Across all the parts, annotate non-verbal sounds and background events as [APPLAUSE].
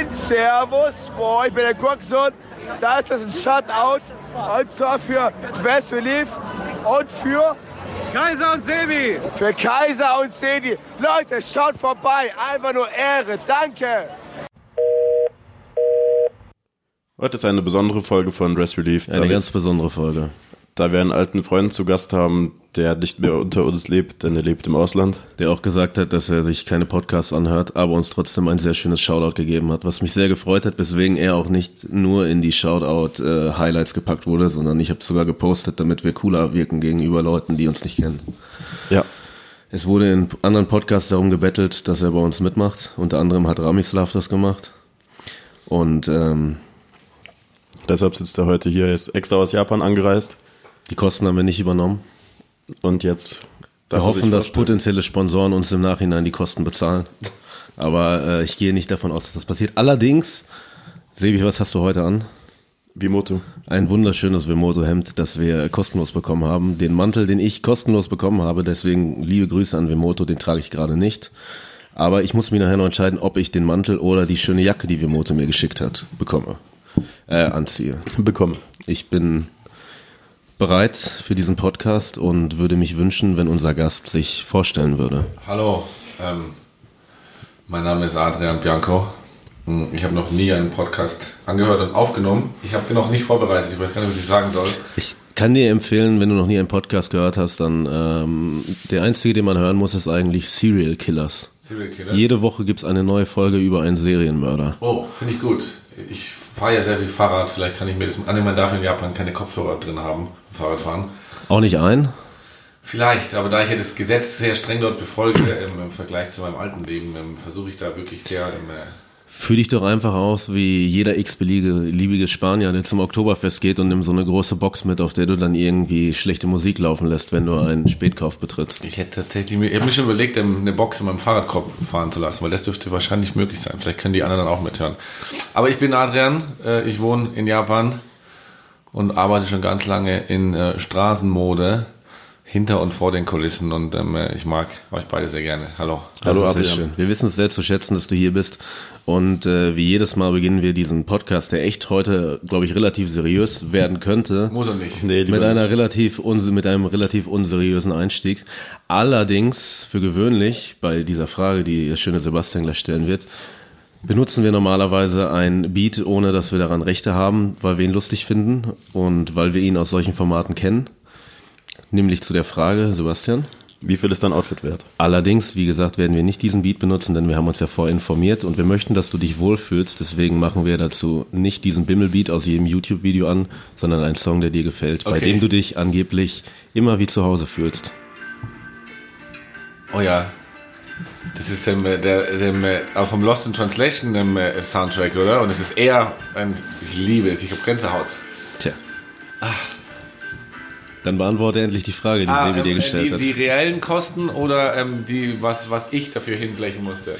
Moin, Servus, boah, ich bin der Gurksohn. Da ist das ein Shutout. Und zwar für Dress Relief und für Kaiser und Sebi. Für Kaiser und Sebi. Leute, schaut vorbei. Einfach nur Ehre. Danke. Heute ist eine besondere Folge von Dress Relief. Eine ganz besondere Folge. Da wir einen alten Freund zu Gast haben, der nicht mehr unter uns lebt, denn er lebt im Ausland. Der auch gesagt hat, dass er sich keine Podcasts anhört, aber uns trotzdem ein sehr schönes Shoutout gegeben hat, was mich sehr gefreut hat, weswegen er auch nicht nur in die Shoutout-Highlights äh, gepackt wurde, sondern ich habe sogar gepostet, damit wir cooler wirken gegenüber Leuten, die uns nicht kennen. Ja. Es wurde in anderen Podcasts darum gebettelt, dass er bei uns mitmacht. Unter anderem hat Ramislav das gemacht. Und ähm, deshalb sitzt er heute hier, er ist extra aus Japan angereist. Die Kosten haben wir nicht übernommen. Und jetzt. Wir hoffen, dass potenzielle Sponsoren uns im Nachhinein die Kosten bezahlen. Aber äh, ich gehe nicht davon aus, dass das passiert. Allerdings, Sebi, was hast du heute an? Vimoto. Ein wunderschönes Vimoto-Hemd, das wir kostenlos bekommen haben. Den Mantel, den ich kostenlos bekommen habe, deswegen liebe Grüße an Vimoto, den trage ich gerade nicht. Aber ich muss mich nachher noch entscheiden, ob ich den Mantel oder die schöne Jacke, die Vimoto mir geschickt hat, bekomme. Äh, anziehe. Bekomme. Ich bin bereit für diesen Podcast und würde mich wünschen, wenn unser Gast sich vorstellen würde. Hallo, ähm, mein Name ist Adrian Bianco. Hm, ich habe noch nie einen Podcast angehört und aufgenommen. Ich habe noch nicht vorbereitet. Ich weiß gar nicht, was ich sagen soll. Ich kann dir empfehlen, wenn du noch nie einen Podcast gehört hast, dann ähm, der einzige, den man hören muss, ist eigentlich Serial Killers. Serial Killers. Jede Woche gibt es eine neue Folge über einen Serienmörder. Oh, finde ich gut. Ich fahre ja sehr viel Fahrrad. Vielleicht kann ich mir das. Annehmen, man darf in Japan keine Kopfhörer drin haben. Fahrradfahren. Auch nicht ein? Vielleicht, aber da ich ja das Gesetz sehr streng dort befolge im, im Vergleich zu meinem alten Leben, ähm, versuche ich da wirklich sehr im, äh, Fühl dich doch einfach aus wie jeder x-beliebige Spanier, der zum Oktoberfest geht und nimmt so eine große Box mit, auf der du dann irgendwie schlechte Musik laufen lässt, wenn du einen Spätkauf betrittst. Ich hätte tatsächlich mir, ich mir schon überlegt, eine Box in meinem Fahrradkorb fahren zu lassen, weil das dürfte wahrscheinlich möglich sein. Vielleicht können die anderen dann auch mithören. Aber ich bin Adrian, äh, ich wohne in Japan und arbeite schon ganz lange in äh, Straßenmode hinter und vor den Kulissen und ähm, ich mag euch beide sehr gerne. Hallo. Hallo Adrian. Wir wissen es sehr zu schätzen, dass du hier bist und äh, wie jedes Mal beginnen wir diesen Podcast, der echt heute, glaube ich, relativ seriös werden könnte. Muss er nicht. Nee, mit einer relativ mit einem relativ unseriösen Einstieg. Allerdings für gewöhnlich bei dieser Frage, die der schöne Sebastian gleich stellen wird, benutzen wir normalerweise ein Beat, ohne dass wir daran Rechte haben, weil wir ihn lustig finden und weil wir ihn aus solchen Formaten kennen. Nämlich zu der Frage, Sebastian. Wie viel ist dein Outfit wert? Allerdings, wie gesagt, werden wir nicht diesen Beat benutzen, denn wir haben uns ja vorher informiert und wir möchten, dass du dich wohlfühlst. Deswegen machen wir dazu nicht diesen Bimmelbeat aus jedem YouTube-Video an, sondern einen Song, der dir gefällt, okay. bei dem du dich angeblich immer wie zu Hause fühlst. Oh ja. Das ist ähm, der, dem, äh, auch vom Lost in Translation ähm, Soundtrack, oder? Und es ist eher ein. Ich liebe es, ich habe Gänsehaut. Tja. Ach. Dann beantworte endlich die Frage, die ah, Sebi dir ähm, gestellt die, hat. Die reellen Kosten oder ähm, die, was, was ich dafür hinblechen musste?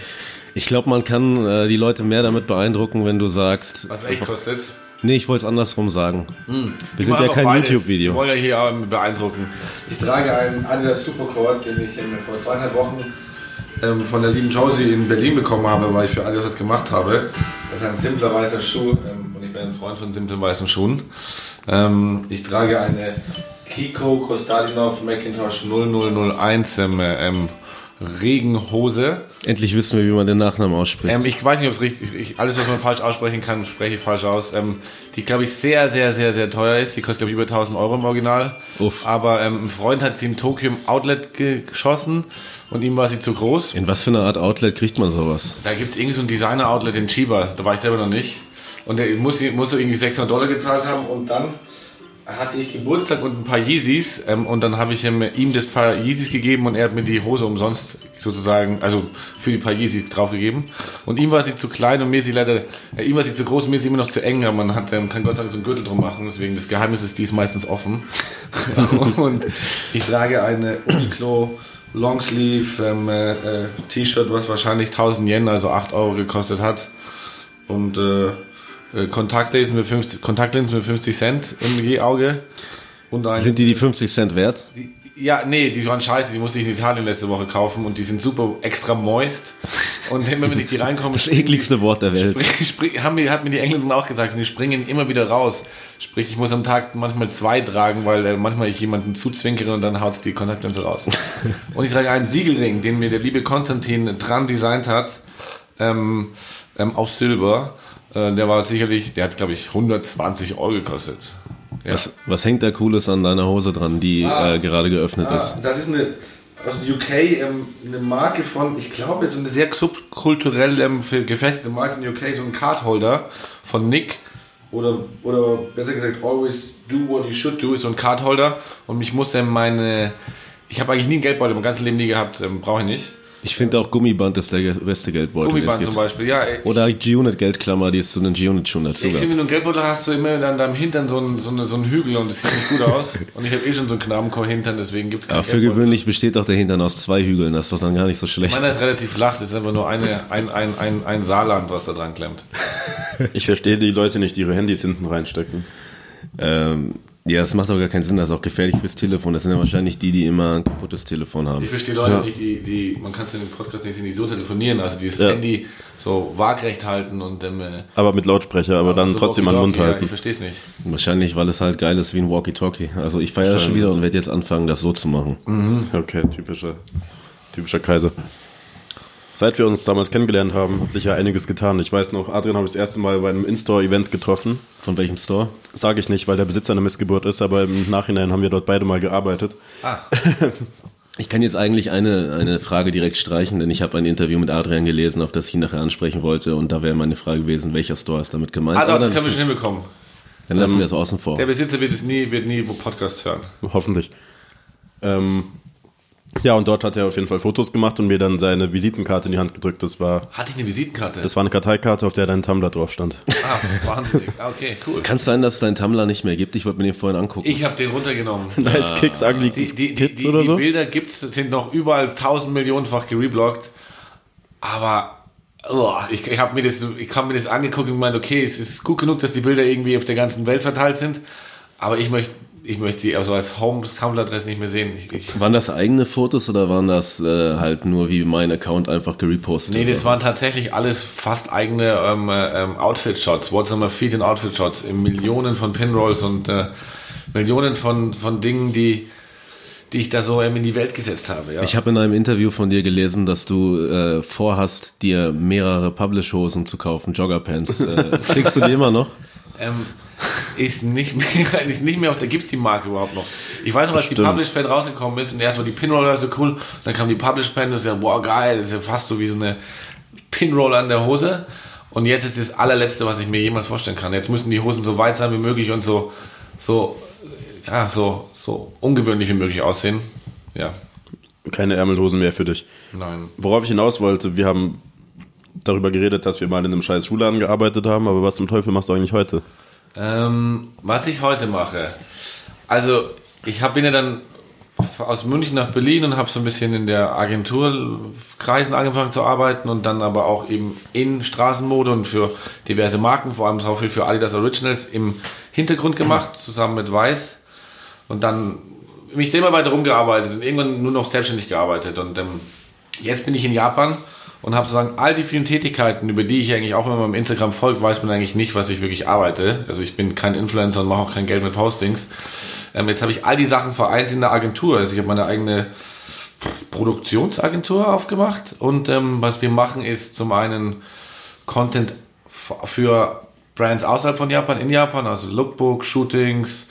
Ich glaube, man kann äh, die Leute mehr damit beeindrucken, wenn du sagst. Was echt kostet? Nee, ich wollte es andersrum sagen. Hm. Wir sind ja kein YouTube-Video. Ich wollte ja hier beeindrucken. Ich trage einen Adidas Supercord, den ich vor zweieinhalb Wochen ähm, von der lieben Josie in Berlin bekommen habe, weil ich für Adidas was gemacht habe. Das ist ein simpler weißer Schuh ähm, und ich bin ein Freund von simplen weißen Schuhen. Ähm, ich trage eine Kiko Kostadinov Macintosh 0001 ähm, ähm, Regenhose. Endlich wissen wir, wie man den Nachnamen ausspricht. Ähm, ich weiß nicht, ob es richtig ist. Alles, was man falsch aussprechen kann, spreche ich falsch aus. Ähm, die, glaube ich, sehr, sehr, sehr, sehr teuer ist. Die kostet, glaube ich, über 1000 Euro im Original. Uff. Aber ähm, ein Freund hat sie im Tokyo im Outlet geschossen und ihm war sie zu groß. In was für eine Art Outlet kriegt man sowas? Da gibt es irgendwie so ein Designer-Outlet in Chiba. Da war ich selber noch nicht. Und der muss, muss so irgendwie 600 Dollar gezahlt haben und dann hatte ich Geburtstag und ein paar Yeezys ähm, und dann habe ich ihm, ihm das paar Yeezys gegeben und er hat mir die Hose umsonst sozusagen, also für die paar Yeezys draufgegeben. Und ihm war sie zu klein und mir sie leider, äh, ihm war sie zu groß und mir sie immer noch zu eng, aber man hat, ähm, kann Gott sei Dank so einen Gürtel drum machen, deswegen das Geheimnis ist dies meistens offen. [LAUGHS] und ich trage eine Uniqlo Longsleeve ähm, äh, äh, T-Shirt, was wahrscheinlich 1000 Yen, also 8 Euro gekostet hat. Und äh, äh, Kontaktlinsen mit 50, Kontaktlinsen mit 50 Cent im je Auge. Und ein, Sind die die 50 Cent wert? Die, Ja, nee, die waren scheiße, die musste ich in Italien letzte Woche kaufen und die sind super extra moist. Und immer wenn ich die reinkomme, Das ekligste Wort der Welt. Sprich, haben mir, hat mir die Engländer auch gesagt, und die springen immer wieder raus. Sprich, ich muss am Tag manchmal zwei tragen, weil äh, manchmal ich jemanden zuzwinkere und dann haut's die Kontaktlinse raus. [LAUGHS] und ich trage einen Siegelring, den mir der liebe Konstantin dran designt hat, ähm, ähm, aus Silber. Äh, der war sicherlich, der hat glaube ich 120 Euro gekostet. Ja. Was, was hängt da Cooles an deiner Hose dran, die Ah. äh, gerade geöffnet Ah, ist? das ist eine aus dem UK ähm, eine Marke von, ich glaube, so eine sehr subkulturell ähm, gefestigte Marke in UK, so ein Cardholder von Nick oder oder besser gesagt Always Do What You Should Do ist so ein Cardholder und mich muss ähm, meine ich habe eigentlich nie einen Geldbeutel mein ganzes Leben nie gehabt, ähm, brauche ich nicht. Ich finde auch Gummiband ist der beste Geldbeutel, den es Gummiband zum gibt. Beispiel, ja. Ich, Oder G-Unit-Geldklammer, die es zu den G-Unit-Schuhen dazu ich finde, wenn du einen Geldbeutel hast, du immer an deinem Hintern so einen, so, eine, so einen Hügel und das sieht nicht gut aus. [LAUGHS] Und ich habe eh schon so einen Knabenchor-Hintern, deswegen gibt's keinen Aber für Geldbeutel. gewöhnlich besteht doch der Hintern aus zwei Hügeln, das ist doch dann gar nicht so schlecht. Meiner ist relativ flach, das ist einfach nur eine, ein, ein, ein, ein Saarland, was da dran klemmt. Ich verstehe die Leute nicht, die ihre Handys hinten reinstecken. Ähm, ja, das macht doch gar keinen Sinn, das ist auch gefährlich fürs Telefon. Das sind ja wahrscheinlich die, die immer ein kaputtes Telefon haben. Ich verstehe Leute Ja. nicht, die, die, man kann es in dem Podcast nicht sehen, die so telefonieren, also dieses Ja. Handy so waagrecht halten und ähm, äh, Aber mit Lautsprecher, aber dann so trotzdem an den Mund Walkie-Talkie, Ja, halten. ich verstehe es nicht. Wahrscheinlich, weil es halt geil ist wie ein Walkie-Talkie. Also ich feiere das schon wieder und werde jetzt anfangen, das so zu machen. Okay, typischer, typischer Kaiser. Seit wir uns damals kennengelernt haben, hat sich ja einiges getan. Ich weiß noch, Adrian habe ich das erste Mal bei einem In-Store-Event getroffen. Von welchem Store? Sage ich nicht, weil der Besitzer eine Missgeburt ist, aber im Nachhinein haben wir dort beide mal gearbeitet. [LAUGHS] Ich kann jetzt eigentlich eine, eine Frage direkt streichen, denn ich habe ein Interview mit Adrian gelesen, auf das ich ihn nachher ansprechen wollte und da wäre meine Frage gewesen, welcher Store ist damit gemeint. Ah, doch, das können wir schon hinbekommen. dann lassen wir es außen vor. Der Besitzer wird es nie, wird nie Podcasts hören. Hoffentlich. Ähm, ja, und dort hat er auf jeden Fall Fotos gemacht und mir dann seine Visitenkarte in die Hand gedrückt. Das war, Hatte ich eine Visitenkarte? das war eine Karteikarte, auf der dein Tumblr drauf stand. ah, wahnsinnig. Ah, Okay, cool. Kann es sein, dass es deinen Tumblr nicht mehr gibt? Ich wollte mir den vorhin angucken. Ich habe den runtergenommen. [LAUGHS] nice Kicks, ugly Die, die, die, Kids die, oder die so. Bilder gibt's, sind noch überall tausend Millionenfach gereblockt. Aber oh, ich, ich habe mir das, ich habe mir das angeguckt und gemeint, okay, es ist gut genug, dass die Bilder irgendwie auf der ganzen Welt verteilt sind. Aber ich möchte, ich möchte sie also als Home Tumblr-Adresse nicht mehr sehen. Ich, ich, waren das eigene Fotos oder waren das äh, halt nur wie mein Account einfach gerepostet? nee, das waren tatsächlich alles fast eigene ähm, äh, ähm, Outfit-Shots. What's on my feet in Outfit-Shots. In Millionen von Pinrolls und äh, Millionen von, von Dingen, die, die ich da so ähm, in die Welt gesetzt habe. Ja. Ich habe in einem Interview von dir gelesen, dass du äh, vorhast, dir mehrere Publish-Hosen zu kaufen, Joggerpants. Äh, [LAUGHS] kriegst du die immer noch? Ähm, ist nicht mehr, [LAUGHS] ist nicht mehr auf der, gibt's die Marke überhaupt noch. Ich weiß noch, als die. Publish Pen rausgekommen ist und erst war die Pinroller so cool, dann kam die Publish Pen, das ist ja, boah, geil, das ist ja fast so wie so eine Pinroller an der Hose. Und jetzt ist das allerletzte, was ich mir jemals vorstellen kann. Jetzt müssen die Hosen so weit sein wie möglich und so, so, ja, so, so ungewöhnlich wie möglich aussehen. Ja, Keine Ärmelhosen mehr für dich. nein. Worauf ich hinaus wollte, wir haben darüber geredet, dass wir mal in einem scheiß Schuhladen gearbeitet haben, aber was zum Teufel machst du eigentlich heute? Ähm, was ich heute mache. Also, ich hab, bin ja dann aus München nach Berlin und habe so ein bisschen in der Agenturkreisen angefangen zu arbeiten und dann aber auch eben in Straßenmode und für diverse Marken, vor allem so viel für Adidas Originals im Hintergrund gemacht, zusammen mit Weiß. Und dann mich immer weiter rumgearbeitet und irgendwann nur noch selbstständig gearbeitet. Und ähm, jetzt bin ich in Japan und habe sozusagen all die vielen Tätigkeiten, über die ich eigentlich auch, wenn man Instagram folgt, weiß man eigentlich nicht, was ich wirklich arbeite. Also ich bin kein Influencer und mache auch kein Geld mit Postings. Ähm, jetzt habe ich all die Sachen vereint in der Agentur. Also ich habe meine eigene Produktionsagentur aufgemacht und ähm, was wir machen ist zum einen Content für Brands außerhalb von Japan, in Japan, also Lookbook, Shootings,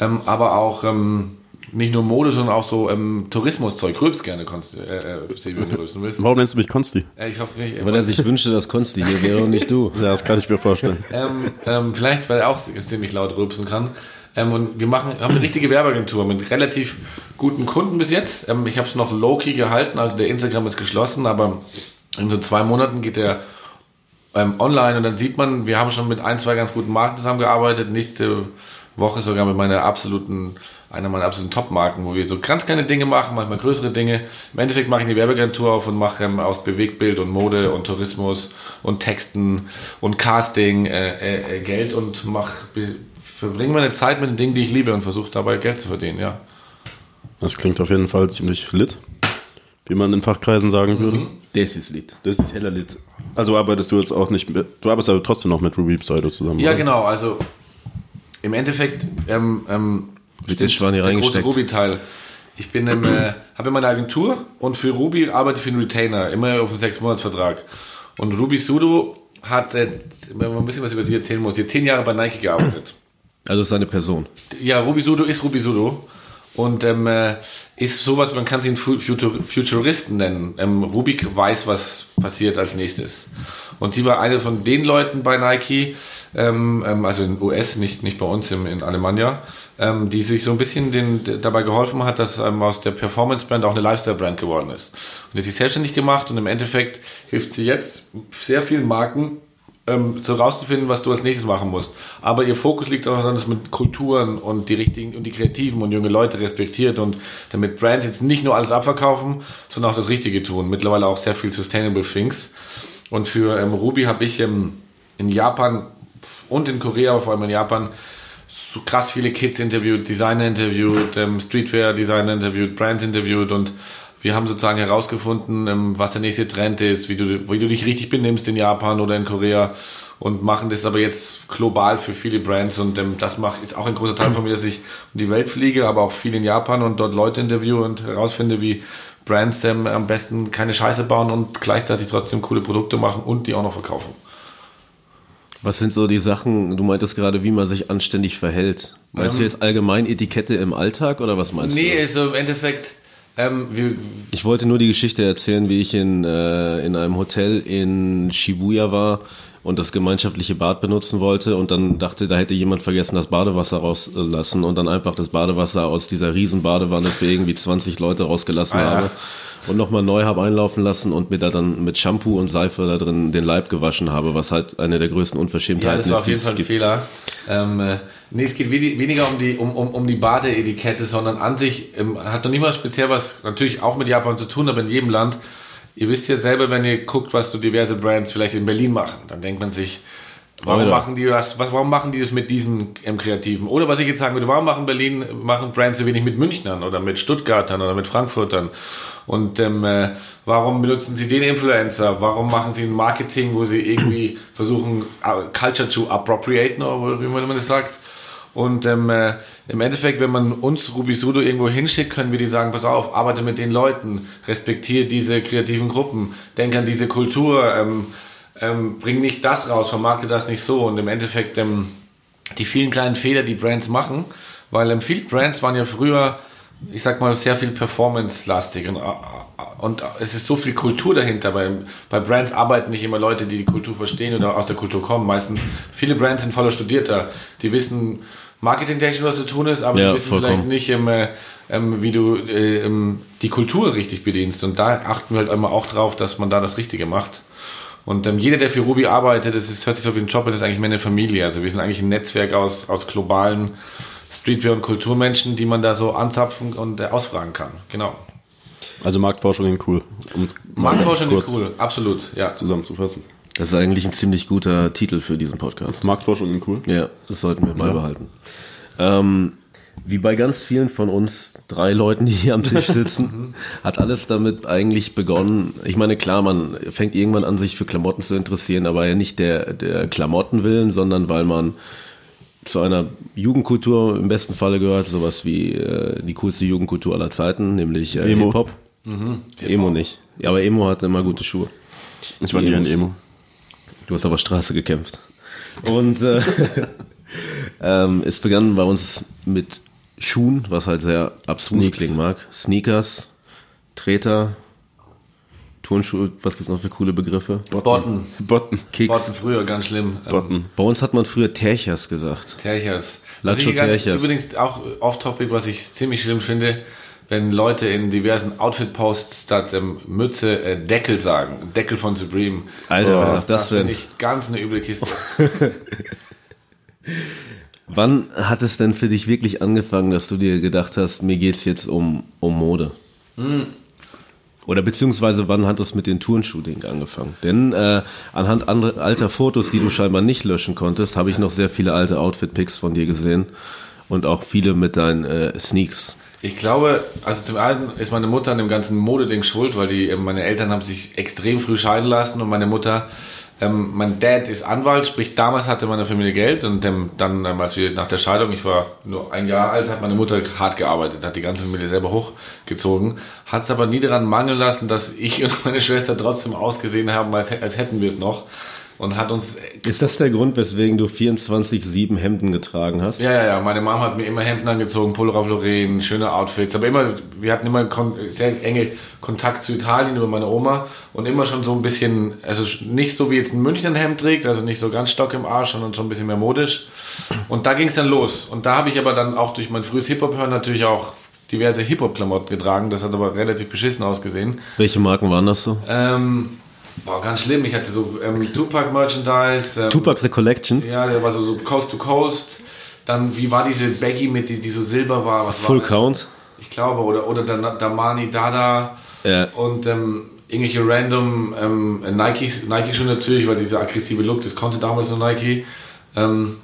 ähm, aber auch ähm, nicht nur Mode, sondern auch so ähm, Tourismuszeug. Rülps gerne, Konst, äh, äh, Sebi, wenn du rülpsen willst. Warum nennst du mich Konsti? Äh, ich hoffe nicht. Weil er sich wünschte, dass Konsti hier wäre und nicht du. [LAUGHS] Ja, das kann ich mir vorstellen. Ähm, ähm, vielleicht, weil er auch ziemlich laut rülpsen kann. Ähm, und wir machen, haben eine richtige Werbeagentur mit relativ guten Kunden bis jetzt. Ähm, ich habe es noch low-key gehalten, also der Instagram ist geschlossen, aber in so zwei Monaten geht der ähm, online und dann sieht man, wir haben schon mit ein, zwei ganz guten Marken zusammengearbeitet. Nächste Woche sogar mit meiner absoluten, einer meiner absoluten Top-Marken, wo wir so ganz kleine Dinge machen, manchmal größere Dinge. Im Endeffekt mache ich eine Werbeagentur auf und mache ähm, aus Bewegtbild und Mode und Tourismus und Texten und Casting äh, äh, äh, Geld und mach, verbringe meine Zeit mit den Dingen, die ich liebe und versuche dabei Geld zu verdienen, ja. Das klingt auf jeden Fall ziemlich lit, wie man in Fachkreisen sagen würde. Das ist Lied. Das ist heller lit. Also arbeitest du jetzt auch nicht mit, du arbeitest aber trotzdem noch mit Ruby Pseudo zusammen, Ja, oder? genau. Also im Endeffekt ähm, ähm, hier der große. Ruby-Teil. Ich bin im, äh, habe meine Agentur und für Ruby arbeite ich für einen Retainer, immer auf einen Sechs-Monats-Vertrag. Und Ruby Sudo hat, äh, wenn man ein bisschen was über sie erzählen muss, sie hat zehn Jahre bei Nike gearbeitet. Also es ist eine Person. Ja, Ruby Sudo ist Ruby Sudo. Und ähm, äh, ist sowas, man kann sie einen Fu- Futur Futuristen nennen. Ähm, Rubik weiß, was passiert als nächstes. Und sie war eine von den Leuten bei Nike, ähm, ähm, also in US, nicht, nicht bei uns im, in Alemannia, ähm, die sich so ein bisschen den, dabei geholfen hat, dass ähm, aus der Performance-Brand auch eine Lifestyle-Brand geworden ist. Und die hat sich selbstständig gemacht und im Endeffekt hilft sie jetzt sehr vielen Marken, ähm, so rauszufinden, was du als nächstes machen musst. Aber ihr Fokus liegt auch daran, man Kulturen und die richtigen und die Kreativen und junge Leute respektiert und damit Brands jetzt nicht nur alles abverkaufen, sondern auch das Richtige tun. Mittlerweile auch sehr viel Sustainable Things. Und für ähm, Ruby habe ich ähm, in Japan und in Korea, aber vor allem in Japan, so krass viele Kids interviewt, Designer interviewt, ähm, Streetwear-Designer interviewt, Brands interviewt und wir haben sozusagen herausgefunden, ähm, was der nächste Trend ist, wie du, wie du dich richtig benimmst in Japan oder in Korea und machen das aber jetzt global für viele Brands und ähm, das macht jetzt auch ein großer Teil von mir, dass ich um die Welt fliege, aber auch viel in Japan und dort Leute interviewe und herausfinde, wie Brands ähm, am besten keine Scheiße bauen und gleichzeitig trotzdem coole Produkte machen und die auch noch verkaufen. Was sind so die Sachen, du meintest gerade, wie man sich anständig verhält. Meinst du jetzt allgemein Etikette im Alltag oder was meinst Nee, du? also im Endeffekt, ähm, wir, Ich wollte nur die Geschichte erzählen, wie ich in, äh, in einem Hotel in Shibuya war und das gemeinschaftliche Bad benutzen wollte und dann dachte, da hätte jemand vergessen, das Badewasser rauslassen und dann einfach das Badewasser aus dieser riesen Badewanne für irgendwie 20 Leute rausgelassen Ah, ja. Und nochmal neu habe einlaufen lassen und mir da dann mit Shampoo und Seife da drin den Leib gewaschen habe, was halt eine der größten ja, Unverschämtheiten das war ist, auf jeden Fall ein gibt. Fehler. Ähm, äh, nee, es geht weniger um die, um, um, um die Badeetikette, sondern an sich ähm, hat noch nicht mal speziell was natürlich auch mit Japan zu tun, aber in jedem Land. Ihr wisst ja selber, wenn ihr guckt, was so diverse Brands vielleicht in Berlin machen, dann denkt man sich, warum Alter. machen die das, was, warum machen die das mit diesen ähm, Kreativen? Oder was ich jetzt sagen würde, warum machen Berlin, machen Brands so wenig mit Münchnern oder mit Stuttgartern oder mit Frankfurtern? Und ähm, äh, warum benutzen sie den Influencer? Warum machen sie ein Marketing, wo sie irgendwie [CLEARS THROAT] versuchen, äh, Culture zu appropriaten, oder wie man das sagt? Und ähm, äh, im Endeffekt, wenn man uns Ruby Sudo irgendwo hinschickt, können wir die sagen, pass auf, arbeite mit den Leuten, respektiere diese kreativen Gruppen, denk an diese Kultur, ähm, ähm, bring nicht das raus, vermarkte das nicht so. Und im Endeffekt ähm, die vielen kleinen Fehler, die Brands machen, weil ähm, viele Brands waren ja früher, ich sag mal, sehr viel performance-lastig und, und es ist so viel Kultur dahinter. Bei, bei Brands arbeiten nicht immer Leute, die die Kultur verstehen oder aus der Kultur kommen. Meistens, viele Brands sind voller Studierter, die wissen marketingtechnisch, was zu tun ist, aber Ja, die wissen vollkommen. vielleicht nicht, ähm, äh, ähm, wie du äh, ähm, die Kultur richtig bedienst. Und da achten wir halt immer auch drauf, dass man da das Richtige macht. Und ähm, jeder, der für Ruby arbeitet, das ist, hört sich so wie ein Job, das ist eigentlich mehr eine Familie. Also wir sind eigentlich ein Netzwerk aus, aus globalen Streetwear- und Kulturmenschen, die man da so anzapfen und äh, ausfragen kann. Genau. Also Marktforschung in cool. Um es mal Marktforschung ist cool, absolut, ja. zusammenzufassen. Das ist eigentlich ein ziemlich guter Titel für diesen Podcast. Marktforschung in cool. Ja, das sollten wir beibehalten. Ähm, wie bei ganz vielen von uns, drei Leuten, die hier am Tisch [LAUGHS] sitzen, hat alles damit eigentlich begonnen. Ich meine, klar, man fängt irgendwann an, sich für Klamotten zu interessieren, aber ja nicht der, der Klamotten willen, sondern weil man zu einer Jugendkultur im besten Falle gehört, sowas wie äh, die coolste Jugendkultur aller Zeiten, nämlich äh, Emo. Hip-Hop. Emo nicht. Ja, aber Emo hat immer gute Schuhe. Ich war nie ein. Emo. Du hast auf der Straße gekämpft. Und äh, [LAUGHS] ähm, es begann bei uns mit Schuhen, was halt sehr abstrus Sneaks. klingen mag. Sneakers, Treter, Turnschuhe, was gibt's noch für coole Begriffe? Botten. Botten. Kicks. Botten früher, ganz schlimm. Ähm, Botten. Bei uns hat man früher Terchers gesagt. Terchers. Lacho Terchers. übrigens auch off-topic, was ich ziemlich schlimm finde, wenn Leute in diversen Outfit-Posts statt ähm, Mütze äh, Deckel sagen. Deckel von Supreme. Alter, was das, sagt das denn? finde ich ganz eine üble Kiste. [LAUGHS] Wann hat es denn für dich wirklich angefangen, dass du dir gedacht hast, mir geht's jetzt um, um Mode? Oder beziehungsweise wann hat es mit den Turnshooting angefangen? Denn äh, anhand andere, alter Fotos, die du scheinbar nicht löschen konntest, habe ich noch sehr viele alte Outfit-Pics von dir gesehen und auch viele mit deinen äh, Sneaks. Ich glaube, also zum einen ist meine Mutter an dem ganzen Modeding schuld, weil die, meine Eltern haben sich extrem früh scheiden lassen und meine Mutter, ähm, mein Dad ist Anwalt, sprich damals hatte meine Familie Geld und dann, ähm, als wir nach der Scheidung, ich war nur ein Jahr alt, hat meine Mutter hart gearbeitet, hat die ganze Familie selber hochgezogen, hat es aber nie daran mangeln lassen, dass ich [LAUGHS] und meine Schwester trotzdem ausgesehen haben, als, als hätten wir es noch und hat uns. Ist das der Grund, weswegen du 24-7 Hemden getragen hast? Ja, ja, ja. Meine Mom hat mir immer Hemden angezogen, Polo Lauren, schöne Outfits. Aber immer, wir hatten immer sehr enge Kontakt zu Italien über meine Oma und immer schon so ein bisschen, also nicht so wie jetzt ein Münchner ein Hemd trägt, also nicht so ganz Stock im Arsch, sondern schon ein bisschen mehr modisch. Und da ging es dann los. Und da habe ich aber dann auch durch mein frühes Hip-Hop-Hören natürlich auch diverse Hip-Hop-Klamotten getragen. Das hat aber relativ beschissen ausgesehen. Welche Marken waren das so? Ähm, Boah, ganz schlimm. Ich hatte so ähm, Tupac-Merchandise. Ähm, Tupac The Collection? Ja, der war so, so Coast to Coast. Dann, wie war diese Baggy mit, die, die so silber war? Was Full war Count? Ich glaube, oder, oder Damani Dada. Ja. Und ähm, irgendwelche random ähm, Nikes, Nike schon natürlich, weil dieser aggressive Look, das konnte damals nur Nike. Ähm,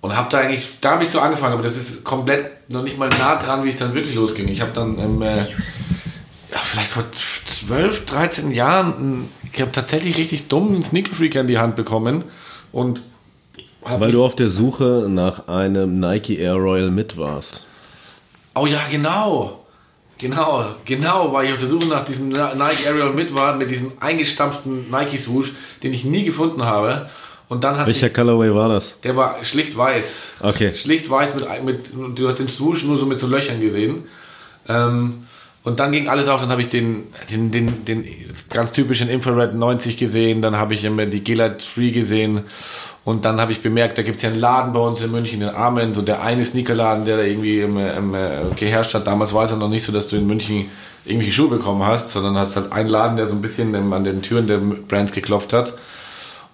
und habe da eigentlich, da habe ich so angefangen, aber das ist komplett noch nicht mal nah dran, wie es dann wirklich losging. Ich habe dann ähm, äh, ja, vielleicht vor 12, 13 Jahren, ich habe tatsächlich richtig dumm einen Sneaker-Freak in die Hand bekommen und weil du auf der Suche nach einem Nike Air Royal mit warst. Oh ja, genau. Genau, genau, weil ich auf der Suche nach diesem Nike Air Royal mit war, mit diesem eingestampften Nike Swoosh, den ich nie gefunden habe. Und dann hat Welcher Colorway war das? Der war schlicht weiß. Okay. Schlicht weiß mit, mit du hast den Swoosh nur so mit so Löchern gesehen. Ähm, und dann ging alles auf, dann habe ich den, den, den, den ganz typischen Infrared 90 gesehen, dann habe ich immer die Gillette Free gesehen und dann habe ich bemerkt, da gibt es ja einen Laden bei uns in München, in Armen, so der eine Sneakerladen, der da irgendwie im, im, geherrscht hat. Damals war es ja noch nicht so, dass du in München irgendwelche Schuhe bekommen hast, sondern hast halt einen Laden, der so ein bisschen an den Türen der Brands geklopft hat.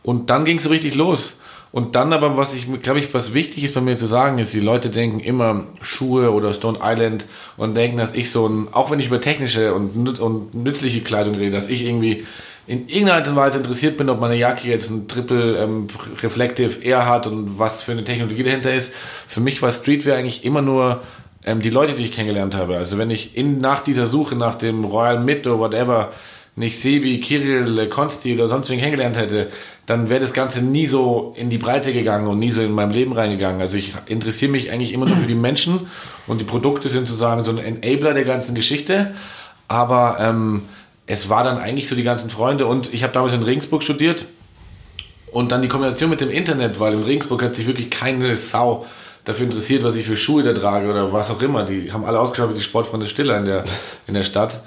Und dann ging es so richtig los. Und dann aber, was ich, glaube ich, was wichtig ist bei mir zu sagen, ist, die Leute denken immer Schuhe oder Stone Island und denken, dass ich so ein, auch wenn ich über technische und, und nützliche Kleidung rede, dass ich irgendwie in irgendeiner Art und Weise interessiert bin, ob meine Jacke jetzt ein Triple ähm, Reflective Air hat und was für eine Technologie dahinter ist. Für mich war Streetwear eigentlich immer nur ähm, die Leute, die ich kennengelernt habe. Also wenn ich in, nach dieser Suche nach dem Royal Mid oder whatever nicht Sebi, Kirill, Konsti oder sonst wen kennengelernt hätte, dann wäre das Ganze nie so in die Breite gegangen und nie so in meinem Leben reingegangen. Also ich interessiere mich eigentlich immer nur für die Menschen und die Produkte sind sozusagen so ein Enabler der ganzen Geschichte. Aber ähm, es war dann eigentlich so die ganzen Freunde und ich habe damals in Regensburg studiert und dann die Kombination mit dem Internet, weil in Regensburg hat sich wirklich keine Sau dafür interessiert, was ich für Schuhe da trage oder was auch immer. Die haben alle ausgeschaut wie die Sportfreunde Stiller in der, in der Stadt.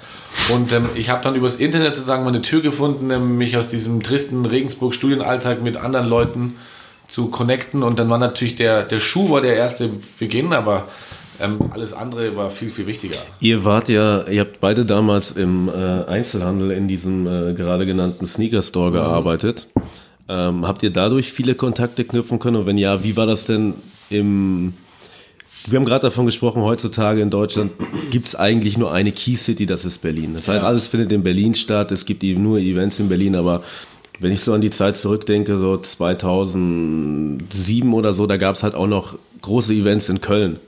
Und ähm, ich habe dann übers Internet sozusagen meine Tür gefunden, ähm, mich aus diesem tristen Regensburg-Studienalltag mit anderen Leuten zu connecten. Und dann war natürlich der, der Schuh war der erste Beginn, aber ähm, alles andere war viel, viel wichtiger. Ihr wart ja, ihr habt beide damals im äh, Einzelhandel in diesem äh, gerade genannten Sneaker Store mhm. gearbeitet. Ähm, habt ihr dadurch viele Kontakte knüpfen können? Und wenn ja, wie war das denn im wir haben gerade davon gesprochen, heutzutage in Deutschland gibt es eigentlich nur eine Key City, das ist Berlin. Das heißt, alles findet in Berlin statt, es gibt eben nur Events in Berlin, aber wenn ich so an die Zeit zurückdenke, so 2007 oder so, da gab es halt auch noch große Events in Köln.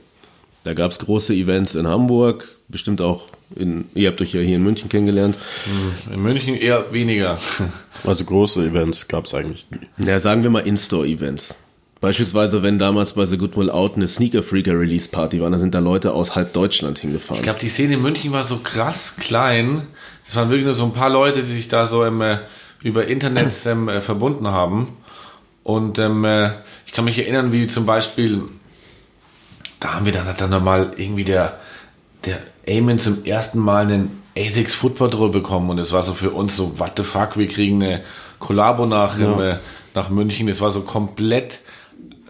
Da gab es große Events in Hamburg, bestimmt auch in, ihr habt euch ja hier in München kennengelernt. Hm, in München eher weniger. Also große Events gab es eigentlich nie. Ja, sagen wir mal In-Store-Events. Beispielsweise, wenn damals bei The Good Will Out eine Sneaker Freaker Release Party war, dann sind da Leute aus halb Deutschland hingefahren. Ich glaube, die Szene in München war so krass klein. Das waren wirklich nur so ein paar Leute, die sich da so ähm, äh, über Internet [CLEARS THROAT] ähm, äh, verbunden haben. Und ähm, äh, ich kann mich erinnern, wie zum Beispiel, da haben wir dann, dann nochmal irgendwie der, der Eamon zum ersten Mal einen ASICS Foot Patrol bekommen. Und es war so für uns so, what the fuck, wir kriegen eine Kollabo nach, ja. ähm, äh, nach München. Das war so komplett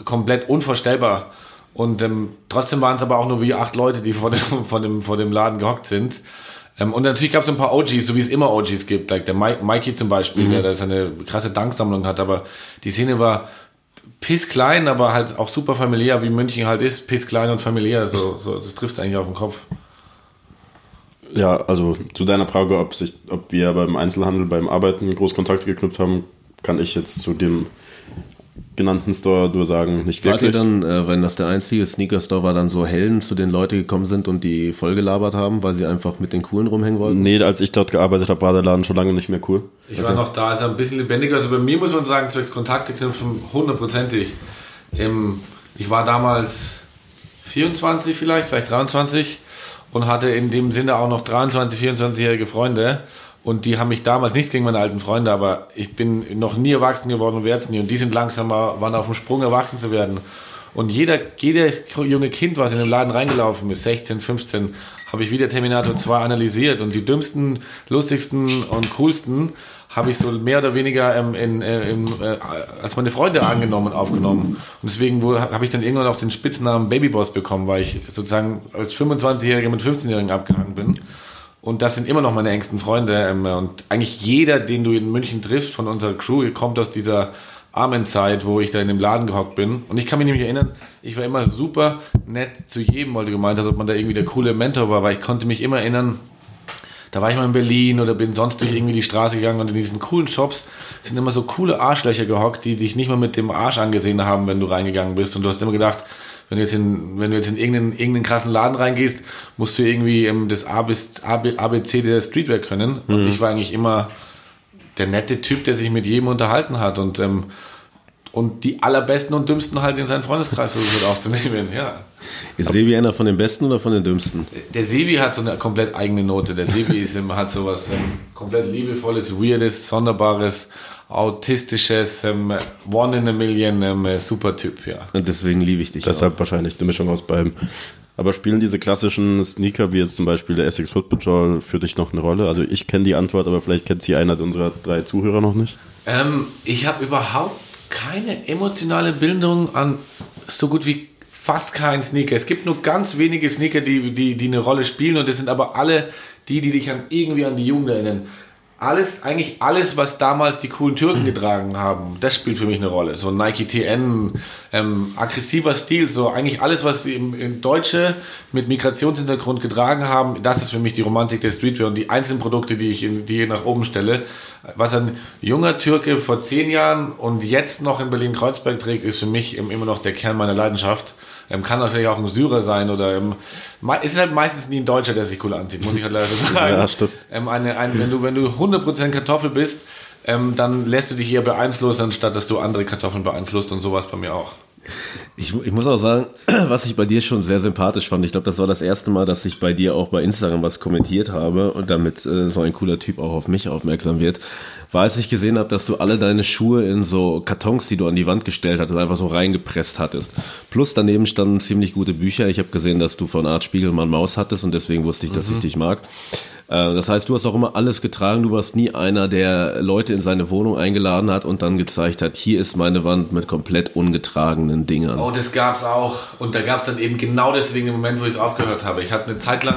komplett unvorstellbar. Und ähm, trotzdem waren es aber auch nur wie acht Leute, die vor dem, [LAUGHS] vor dem, vor dem Laden gehockt sind. Ähm, und natürlich gab es ein paar OGs, so wie es immer OGs gibt. Like der Mike, Mikey zum Beispiel, mhm. der da seine krasse Danksammlung hat. Aber die Szene war piss klein, aber halt auch super familiär, wie München halt ist. Piss klein und familiär. So, so, so trifft es eigentlich auf den Kopf. Ja, also zu deiner Frage, ob, sich, ob wir beim Einzelhandel, beim Arbeiten Großkontakte geknüpft haben, kann ich jetzt zu dem genannten Store nur sagen, nicht Wart ihr wirklich. dann, äh, wenn das der einzige Sneaker-Store war, dann so Helden zu den Leuten gekommen sind und die vollgelabert haben, weil sie einfach mit den Coolen rumhängen wollten? Nee, als ich dort gearbeitet habe, war der Laden schon lange nicht mehr cool. Ich war noch da, ist er ein bisschen lebendiger. Also bei mir muss man sagen, zwecks Kontakte knüpfen, hundertprozentig. Ich war damals 24 vielleicht, vielleicht 23 und hatte in dem Sinne auch noch 23, 24-jährige Freunde. Und die haben mich damals, nichts gegen meine alten Freunde, aber ich bin noch nie erwachsen geworden und werde es nie. Und die sind langsam, mal- waren auf dem Sprung, erwachsen zu werden. Und jeder, jedes junge Kind, was in den Laden reingelaufen ist, 16, 15, habe ich wieder Terminator 2 analysiert. Und die dümmsten, lustigsten und coolsten habe ich so mehr oder weniger ähm, in, äh, in, äh, als meine Freunde angenommen und aufgenommen. Und deswegen habe ich dann irgendwann auch den Spitznamen Babyboss bekommen, weil ich sozusagen als 25-Jähriger mit 15-Jährigen abgehangen bin. Und das sind immer noch meine engsten Freunde. Ähm, und eigentlich jeder, den du in München triffst von unserer Crew, kommt aus dieser armen Zeit, wo ich da in dem Laden gehockt bin. Und ich kann mich nämlich erinnern, ich war immer super nett zu jedem, weil du gemeint hast, ob man da irgendwie der coole Mentor war, weil ich konnte mich immer erinnern, da war ich mal in Berlin oder bin sonst durch irgendwie die Straße gegangen und in diesen coolen Shops sind immer so coole Arschlöcher gehockt, die dich nicht mal mit dem Arsch angesehen haben, wenn du reingegangen bist. Und du hast immer gedacht, wenn du jetzt in, wenn du jetzt in irgendeinen, irgendeinen krassen Laden reingehst, musst du irgendwie ähm, das A bis A, B- ABC der Streetwear können. Und ich war eigentlich immer der nette Typ, der sich mit jedem unterhalten hat und ähm, und die allerbesten und dümmsten halt in seinen Freundeskreis versucht aufzunehmen, ja. Ist Sebi einer von den Besten oder von den Dümmsten? Der Sebi hat so eine komplett eigene Note. Der Sebi ist, ähm, hat sowas ähm, komplett liebevolles, weirdes, sonderbares, autistisches, ähm, One in a Million, ähm, äh, super Typ, ja. Und deswegen liebe ich dich. auch. Deshalb wahrscheinlich eine Mischung aus beiden. Aber spielen diese klassischen Sneaker, wie jetzt zum Beispiel der Essex Foot Patrol, für dich noch eine Rolle? Also ich kenne die Antwort, aber vielleicht kennt sie einer unserer drei Zuhörer noch nicht. Ähm, ich habe überhaupt keine emotionale Bindung an so gut wie fast keinen Sneaker. Es gibt nur ganz wenige Sneaker, die, die, die eine Rolle spielen und das sind aber alle die, die dich an irgendwie an die Jugend erinnern. Alles, eigentlich alles, was damals die coolen Türken getragen haben, das spielt für mich eine Rolle. So Nike TN, ähm, aggressiver Stil, so eigentlich alles, was die im, im Deutsche mit Migrationshintergrund getragen haben, das ist für mich die Romantik der Streetwear und die einzelnen Produkte, die ich in, die nach oben stelle. Was ein junger Türke vor zehn Jahren und jetzt noch in Berlin-Kreuzberg trägt, ist für mich immer noch der Kern meiner Leidenschaft. Ähm, kann natürlich auch ein Syrer sein oder ähm, ist halt meistens nie ein Deutscher, der sich cool anzieht, muss ich halt leider so sagen. Ja, stimmt. Ähm, eine, ein, wenn, du, wenn du 100% Kartoffel bist, ähm, dann lässt du dich eher beeinflussen, anstatt dass du andere Kartoffeln beeinflusst und sowas bei mir auch. Ich, ich muss auch sagen, [CLEARS THROAT] was ich bei dir schon sehr sympathisch fand, ich glaube, das war das erste Mal, dass ich bei dir auch bei Instagram was kommentiert habe und damit äh, so ein cooler Typ auch auf mich aufmerksam wird, war, als ich gesehen habe, dass du alle deine Schuhe in so Kartons, die du an die Wand gestellt hattest, einfach so reingepresst hattest. Plus daneben standen ziemlich gute Bücher. Ich habe gesehen, dass du von Art Spiegelmann Maus hattest und deswegen wusste ich, dass ich dich mag. Äh, Das heißt, du hast auch immer alles getragen. Du warst nie einer, der Leute in seine Wohnung eingeladen hat und dann gezeigt hat, hier ist meine Wand mit komplett ungetragenen Dingern. Oh, das gab's auch. Und da gab's dann eben genau deswegen den Moment, wo ich es aufgehört habe. Ich hatte eine Zeit lang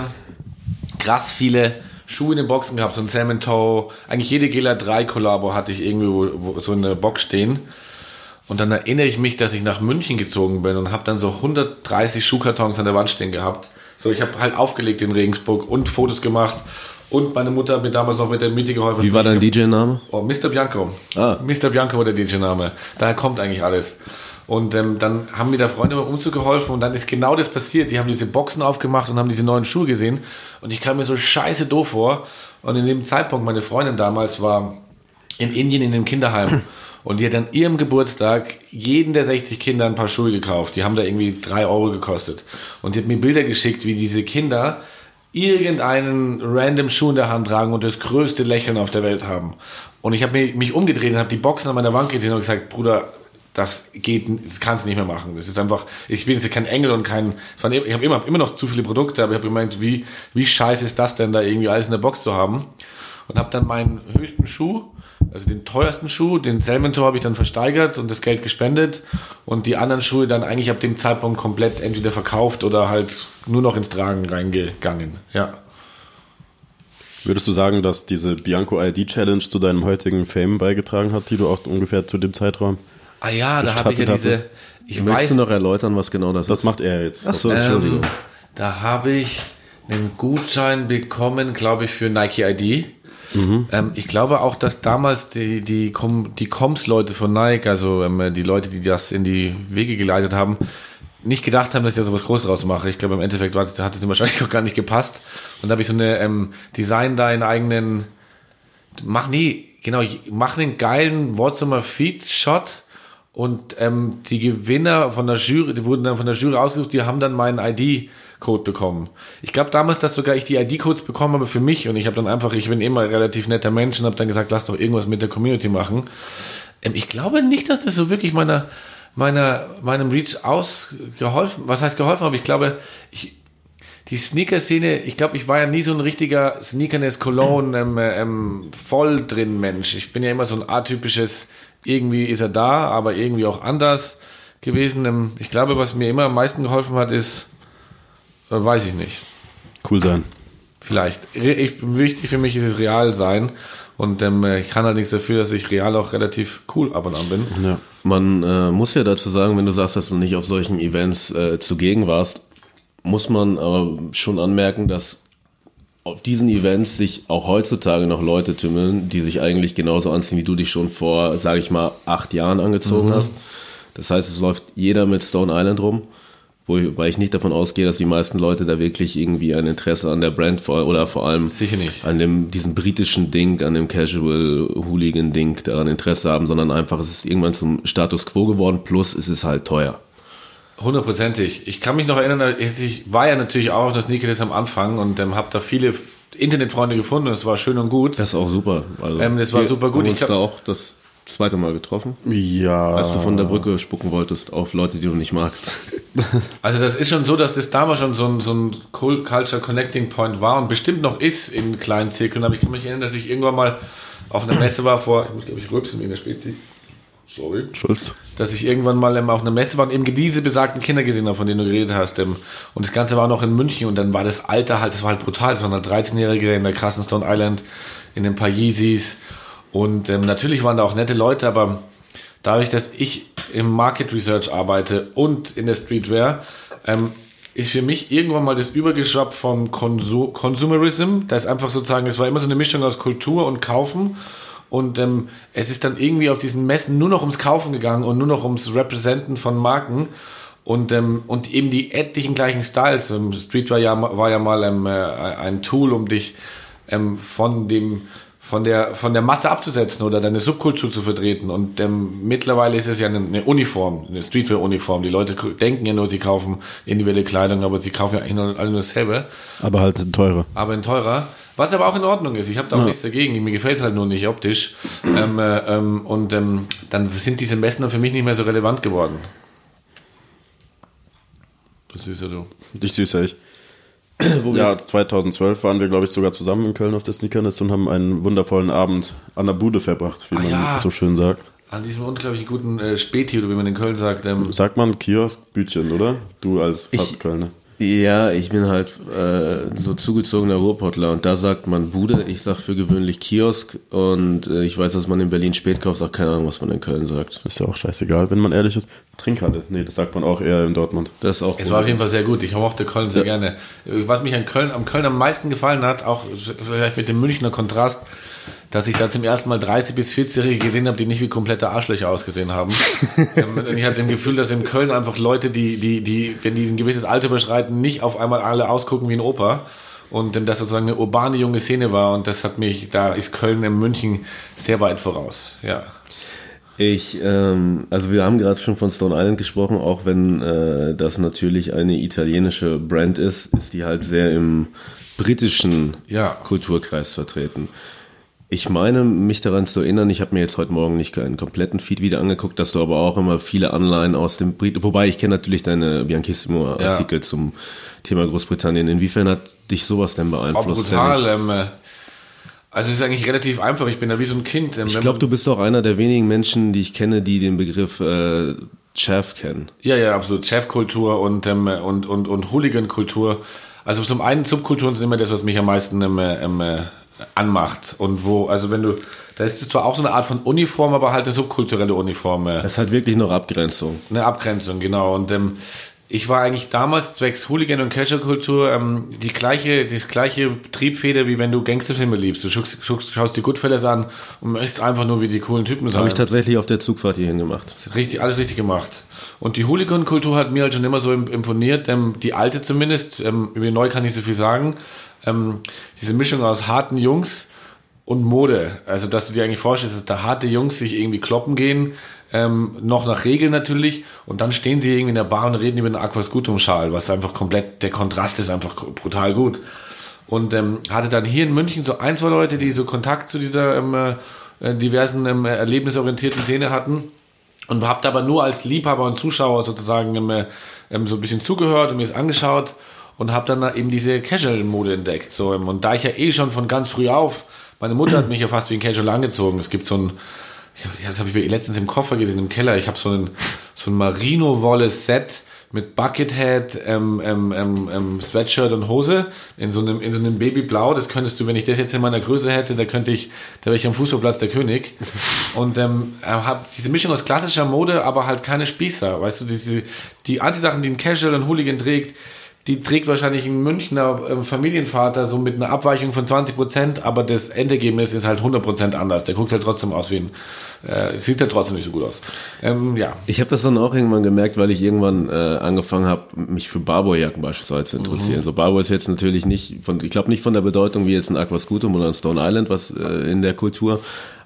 krass viele Schuhe in den Boxen gehabt, so ein Salmon Toe. Eigentlich jede Gela 3 Kollabo hatte ich irgendwo wo, so in der Box stehen. Und dann erinnere ich mich, dass ich nach München gezogen bin und habe dann so 130 Schuhkartons an der Wand stehen gehabt. So, ich habe halt aufgelegt in Regensburg und Fotos gemacht. Und meine Mutter hat mir damals noch mit der Miete geholfen. Wie war dein DJ-Name? Oh, Mr. Bianco. Ah. Mr. Bianco war der DJ-Name. Daher kommt eigentlich alles. Und ähm, dann haben mir da Freunde beim Umzug geholfen und dann ist genau das passiert. Die haben diese Boxen aufgemacht und haben diese neuen Schuhe gesehen. Und ich kam mir so scheiße doof vor. Und in dem Zeitpunkt, meine Freundin damals war in Indien in dem Kinderheim. [CLEARS THROAT] Und die hat an ihrem Geburtstag jeden der 60 Kinder ein paar Schuhe gekauft. Die haben da irgendwie drei Euro gekostet. Und die hat mir Bilder geschickt, wie diese Kinder irgendeinen random Schuh in der Hand tragen und das größte Lächeln auf der Welt haben. Und ich habe mich, mich umgedreht und habe die Boxen an meiner Wand gesehen und gesagt, Bruder, das geht, das kannst du nicht mehr machen. Das ist einfach, ich bin jetzt kein Engel und kein, ich habe immer, immer noch zu viele Produkte, aber ich habe gemeint, wie, wie scheiße ist das denn, da irgendwie alles in der Box zu haben? Und habe dann meinen höchsten Schuh, also den teuersten Schuh, den Selmentor habe ich dann versteigert und das Geld gespendet und die anderen Schuhe dann eigentlich ab dem Zeitpunkt komplett entweder verkauft oder halt nur noch ins Tragen reingegangen. Ja. Würdest du sagen, dass diese Bianco ID Challenge zu deinem heutigen Fame beigetragen hat, die du auch ungefähr zu dem Zeitraum? Ah ja, da habe ich ja diese, ich Möchtest weiß, du noch erläutern, was genau das, Das ist? macht er jetzt. Ach so, Entschuldigung. Ähm, da habe ich einen Gutschein bekommen, glaube ich, für Nike ID. Ähm, ich glaube auch, dass damals die, die, Com die Coms-Leute von Nike, also ähm, die Leute, die das in die Wege geleitet haben, nicht gedacht haben, dass ich da so was Großes draus mache. Ich glaube, im Endeffekt war es- hat es ihm wahrscheinlich [LAUGHS] auch gar nicht gepasst. Und da habe ich so eine ähm, Design deinen eigenen, mach nee, genau, mach einen geilen Whatsoever Feed Shot und ähm, die Gewinner von der Jury, die wurden dann von der Jury ausgesucht, die haben dann meinen ID-Code bekommen. Ich glaube damals, dass sogar ich die ID-Codes bekommen habe für mich und ich habe dann einfach, ich bin immer relativ netter Mensch und habe dann gesagt, lass doch irgendwas mit der Community machen. Ähm, ich glaube nicht, dass das so wirklich meiner, meiner, meinem Reach ausgeholfen, was heißt geholfen, aber ich glaube, ich, die Sneaker-Szene, ich glaube, ich war ja nie so ein richtiger Sneakerness Cologne ähm, ähm, voll drin Mensch. Ich bin ja immer so ein atypisches, irgendwie ist er da, aber irgendwie auch anders gewesen. Ähm, ich glaube, was mir immer am meisten geholfen hat, ist, äh, weiß ich nicht. Cool sein. Vielleicht. Ich, wichtig für mich ist es real sein. Und ähm, ich kann allerdings dafür, dass ich real auch relativ cool ab und an bin. Ja. Man äh, muss ja dazu sagen, wenn du sagst, dass du nicht auf solchen Events äh, zugegen warst, muss man aber schon anmerken, dass auf diesen Events sich auch heutzutage noch Leute tümmeln, die sich eigentlich genauso anziehen, wie du dich schon vor, sage ich mal, acht Jahren angezogen hast. Das heißt, es läuft jeder mit Stone Island rum, wobei ich nicht davon ausgehe, dass die meisten Leute da wirklich irgendwie ein Interesse an der Brand vor, oder vor allem Sicher nicht. an dem, diesem britischen Ding, an dem Casual Hooligan Ding daran Interesse haben, sondern einfach, es ist irgendwann zum Status Quo geworden, plus es ist halt teuer. Hundertprozentig. Ich kann mich noch erinnern, ich war ja natürlich auch auf das Sneakerless am Anfang und ähm, habe da viele Internetfreunde gefunden und es war schön und gut. Das ist auch super. Also, Ähm, das war super gut. Haben Ich uns glaub- da auch das zweite Mal getroffen, Ja. als du von der Brücke spucken wolltest auf Leute, die du nicht magst. [LAUGHS] Also das ist schon so, dass das damals schon so ein, so ein Cool Culture Connecting Point war und bestimmt noch ist in kleinen Zirkeln. Aber ich kann mich erinnern, dass ich irgendwann mal auf einer [CLEARS THROAT] Messe war vor, ich muss glaube ich rülpsen wie in der Spezi. Sorry. Schulz. Dass ich irgendwann mal auf einer Messe war und eben diese besagten Kinder gesehen habe, von denen du geredet hast. Und das Ganze war noch in München und dann war das Alter halt, das war halt brutal. Das waren halt 13-Jährige in der krassen Stone Island, in den paar Yeezys. Und ähm, natürlich waren da auch nette Leute, aber dadurch, dass ich im Market Research arbeite und in der Streetwear, ähm, ist für mich irgendwann mal das übergeschwappt vom Consumerism. Da ist einfach sozusagen, es war immer so eine Mischung aus Kultur und Kaufen. Und ähm, es ist dann irgendwie auf diesen Messen nur noch ums Kaufen gegangen und nur noch ums Representen von Marken. Und, ähm, und eben die etlichen gleichen Styles. Ähm, Streetwear ja, war ja mal ähm, äh, ein Tool, um dich ähm, von dem von der von der Masse abzusetzen oder deine Subkultur zu vertreten. Und ähm, mittlerweile ist es ja eine, eine Uniform, eine Streetwear-Uniform. Die Leute denken ja nur, sie kaufen individuelle Kleidung, aber sie kaufen ja eigentlich nur, alle nur dasselbe, Aber halt teurer. aber in teurer. Was aber auch in Ordnung ist. Ich habe da auch nichts dagegen. Mir gefällt es halt nur nicht optisch. ähm, äh, ähm, und ähm, dann sind diese Messen dann für mich nicht mehr so relevant geworden. Das ist ja du. Dich süßer ich. ja, 2012 waren wir, glaube ich, sogar zusammen in Köln auf der Sneakernest und haben einen wundervollen Abend an der Bude verbracht, wie Ah, man ja. so schön sagt. An diesem unglaublich guten äh, Späti, oder wie man in Köln sagt. Ähm, Sagt man Kiosk, Bütchen, oder? Du als fast Ich- Kölner. Ja, ich bin halt äh, so zugezogener Ruhrpottler und da sagt man Bude, ich sag für gewöhnlich Kiosk und äh, ich weiß, dass man in Berlin Spätkauf sagt, keine Ahnung, was man in Köln sagt. Ist ja auch scheißegal, wenn man ehrlich ist. Trinkhalle. Nee, das sagt man auch eher in Dortmund. Das ist auch Es war auf jeden Fall sehr gut. Ich mochte Köln sehr gerne. Was mich an Köln, am Köln am meisten gefallen hat, auch vielleicht mit dem Münchner Kontrast, dass ich da zum ersten Mal 30 bis 40-Jährige gesehen habe, die nicht wie komplette Arschlöcher ausgesehen haben. Ähm, und ich hatte im Gefühl, dass in Köln einfach Leute, die, die, die, wenn die ein gewisses Alter überschreiten, nicht auf einmal alle ausgucken wie ein Opa. Und dass das sozusagen eine urbane junge Szene war. Und das hat mich, da ist Köln in München sehr weit voraus. Ja. Ich, ähm, also wir haben gerade schon von Stone Island gesprochen, auch wenn äh, das natürlich eine italienische Brand ist, ist die halt sehr im britischen Ja. Kulturkreis vertreten. Ich meine, mich daran zu erinnern, ich habe mir jetzt heute Morgen nicht einen kompletten Feed wieder angeguckt, dass du aber auch immer viele Anleihen aus dem Brit, wobei ich kenne natürlich deine Bianchissimo-Artikel zum Thema Großbritannien. Inwiefern hat dich sowas denn Auch beeinflusst? brutal. Ähm, äh, also es ist eigentlich relativ einfach. Ich bin da wie so ein Kind. Ähm, Ich glaube, du bist auch einer der wenigen Menschen, die ich kenne, die den Begriff äh, Chav kennen. Ja, ja, absolut. Chefkultur und, ähm, und, und, und Hooligan-Kultur. Also zum einen Subkulturen sind immer das, was mich am meisten ähm, ähm, äh, anmacht. Und wo, also wenn du, da ist es zwar auch so eine Art von Uniform, aber halt eine subkulturelle Uniform. Das ist halt wirklich noch Abgrenzung. eine Abgrenzung, genau. Und ähm, ich war eigentlich damals zwecks Hooligan- und Casual-Kultur ähm, die gleiche, die gleiche Triebfeder, wie wenn du Gangsterfilme liebst. Du schaust, schaust, schaust die Goodfellas an und möchtest einfach nur wie die coolen Typen sein. Habe ich tatsächlich auf der Zugfahrt hierhin gemacht. Richtig, alles richtig gemacht. Und die Hooligan-Kultur hat mir halt schon immer so im- imponiert, ähm, die alte zumindest, ähm, über die neue kann ich so viel sagen. Ähm, diese Mischung aus harten Jungs und Mode. Also, dass du dir eigentlich vorstellst, dass da harte Jungs sich irgendwie kloppen gehen, ähm, noch nach Regeln natürlich, und dann stehen sie irgendwie in der Bar und reden über den Aquascutum-Schal, was einfach komplett, der Kontrast ist einfach brutal gut. Und ähm, hatte dann hier in München so ein, zwei Leute, die so Kontakt zu dieser ähm, äh, diversen ähm, erlebnisorientierten Szene hatten. Und habe aber nur als Liebhaber und Zuschauer sozusagen ähm, äh, ähm, so ein bisschen zugehört und mir es angeschaut und habe dann da eben diese Casual-Mode entdeckt. So, und da ich ja eh schon von ganz früh auf, meine Mutter hat mich ja fast wie ein Casual angezogen. Es gibt so ein, das habe ich letztens im Koffer gesehen, im Keller. Ich habe so ein, so ein Merino-Wolle-Set mit Buckethead, ähm, ähm, ähm, ähm, Sweatshirt und Hose in so einem, in so einem Babyblau. Das könntest du, wenn ich das jetzt in meiner Größe hätte, da könnte ich, da wäre ich am Fußballplatz der König. Und ähm, habe diese Mischung aus klassischer Mode, aber halt keine Spießer. Weißt du, diese, die Antisachen, die ein Casual und Hooligan trägt, die trägt wahrscheinlich ein Münchner ähm, Familienvater so mit einer Abweichung von 20 Prozent, aber das Endergebnis ist halt 100 Prozent anders. Der guckt halt trotzdem aus wie ein, äh, sieht halt trotzdem nicht so gut aus. Ähm, ja. Ich habe das dann auch irgendwann gemerkt, weil ich irgendwann äh, angefangen habe, mich für Barbour-Jacken beispielsweise zu interessieren. So Barbour ist jetzt natürlich nicht von, ich glaube nicht von der Bedeutung wie jetzt ein Aquascutum oder ein Stone Island, was äh, in der Kultur.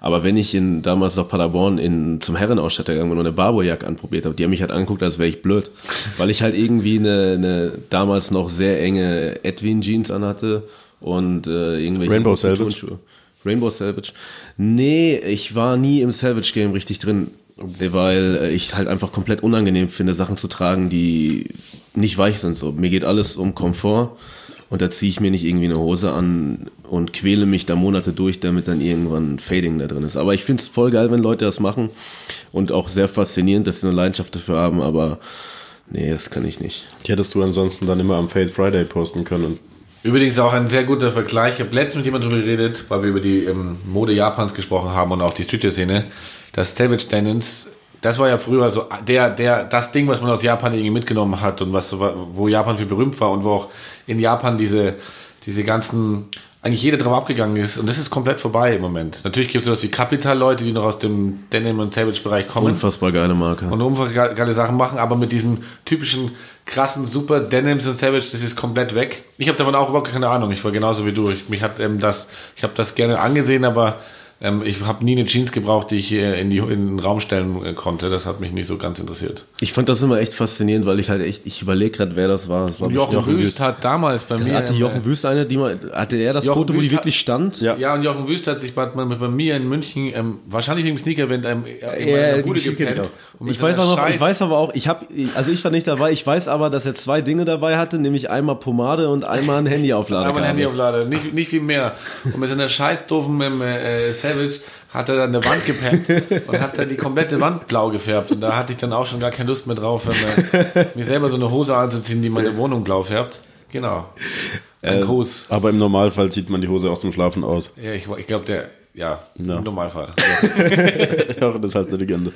Aber wenn ich in damals noch Paderborn in zum Herrenausstatter gegangen bin und eine Barbour-Jacke anprobiert habe, die haben mich halt angeguckt, als wäre ich blöd, weil ich halt irgendwie eine, eine damals noch sehr enge Edwin-Jeans anhatte und äh, irgendwelche Rainbow Salvage? Rainbow Salvage. Nee, ich war nie im Salvage Game richtig drin, weil äh, ich halt einfach komplett unangenehm finde, Sachen zu tragen, die nicht weich sind. So, mir geht alles um Komfort und da ziehe ich mir nicht irgendwie eine Hose an und quäle mich da Monate durch, damit dann irgendwann Fading da drin ist. Aber ich finde es voll geil, wenn Leute das machen und auch sehr faszinierend, dass sie eine Leidenschaft dafür haben, aber nee, das kann ich nicht. Die hättest du ansonsten dann immer am Fade Friday posten können. Übrigens auch ein sehr guter Vergleich. Ich habe letztens mit jemandem darüber geredet, weil wir über die ähm, Mode Japans gesprochen haben und auch die Streetwear-Szene. Das Savage Denims, das war ja früher so der, der, das Ding, was man aus Japan irgendwie mitgenommen hat und was, so war- wo Japan für berühmt war und wo auch in Japan diese, diese ganzen, eigentlich jeder drauf abgegangen ist. Und das ist komplett vorbei im Moment. Natürlich gibt es sowas wie Capital-Leute, die noch aus dem Denim- und Savage-Bereich kommen Unfassbar geile Marke. und unfassbar geile Sachen machen, aber mit diesen typischen krassen Super Denims und Savage, das ist komplett weg. Ich habe davon auch überhaupt keine Ahnung. Ich war genauso wie du. Ich, mich hat ähm, das, ich habe das gerne angesehen, aber ähm, ich habe nie eine Jeans gebraucht, die ich hier in, die, in den Raum stellen äh, konnte. Das hat mich nicht so ganz interessiert. Ich fand das immer echt faszinierend, weil ich halt echt, ich überlege gerade, wer das war. Das war Jochen, bestimmt Wüst hat damals bei mir. Hatte Jochen Wüst eine, die mal, hatte er das Jochen Foto, wo die Wüst hat- wirklich stand? Ja. Ja, und Jochen Wüst hat sich bei, bei, mir in München, ähm, wahrscheinlich wegen Sneaker-Event, ähm, in meiner die Bude gepennt. auch. Und Ich weiß, auch noch, ich weiß aber auch, ich habe, also ich war nicht dabei, ich weiß aber, dass er zwei Dinge dabei hatte, nämlich einmal Pomade und einmal ein Handyauflader. Aber ein Handyauflader, nicht, nicht viel mehr. Und mit seiner scheiß doofen ähm, äh, Savage hat er dann eine Wand gepennt [LAUGHS] und hat dann die komplette Wand blau gefärbt. Und da hatte ich dann auch schon gar keine Lust mehr drauf, äh, mir selber so eine Hose anzuziehen, die meine Wohnung blau färbt. Genau. Ein Gruß. Aber im Normalfall zieht man die Hose auch zum Schlafen aus. Ja, ich, ich glaube, der, ja, Ja. im Normalfall. [LAUGHS] Jochen ist halt eine Legende.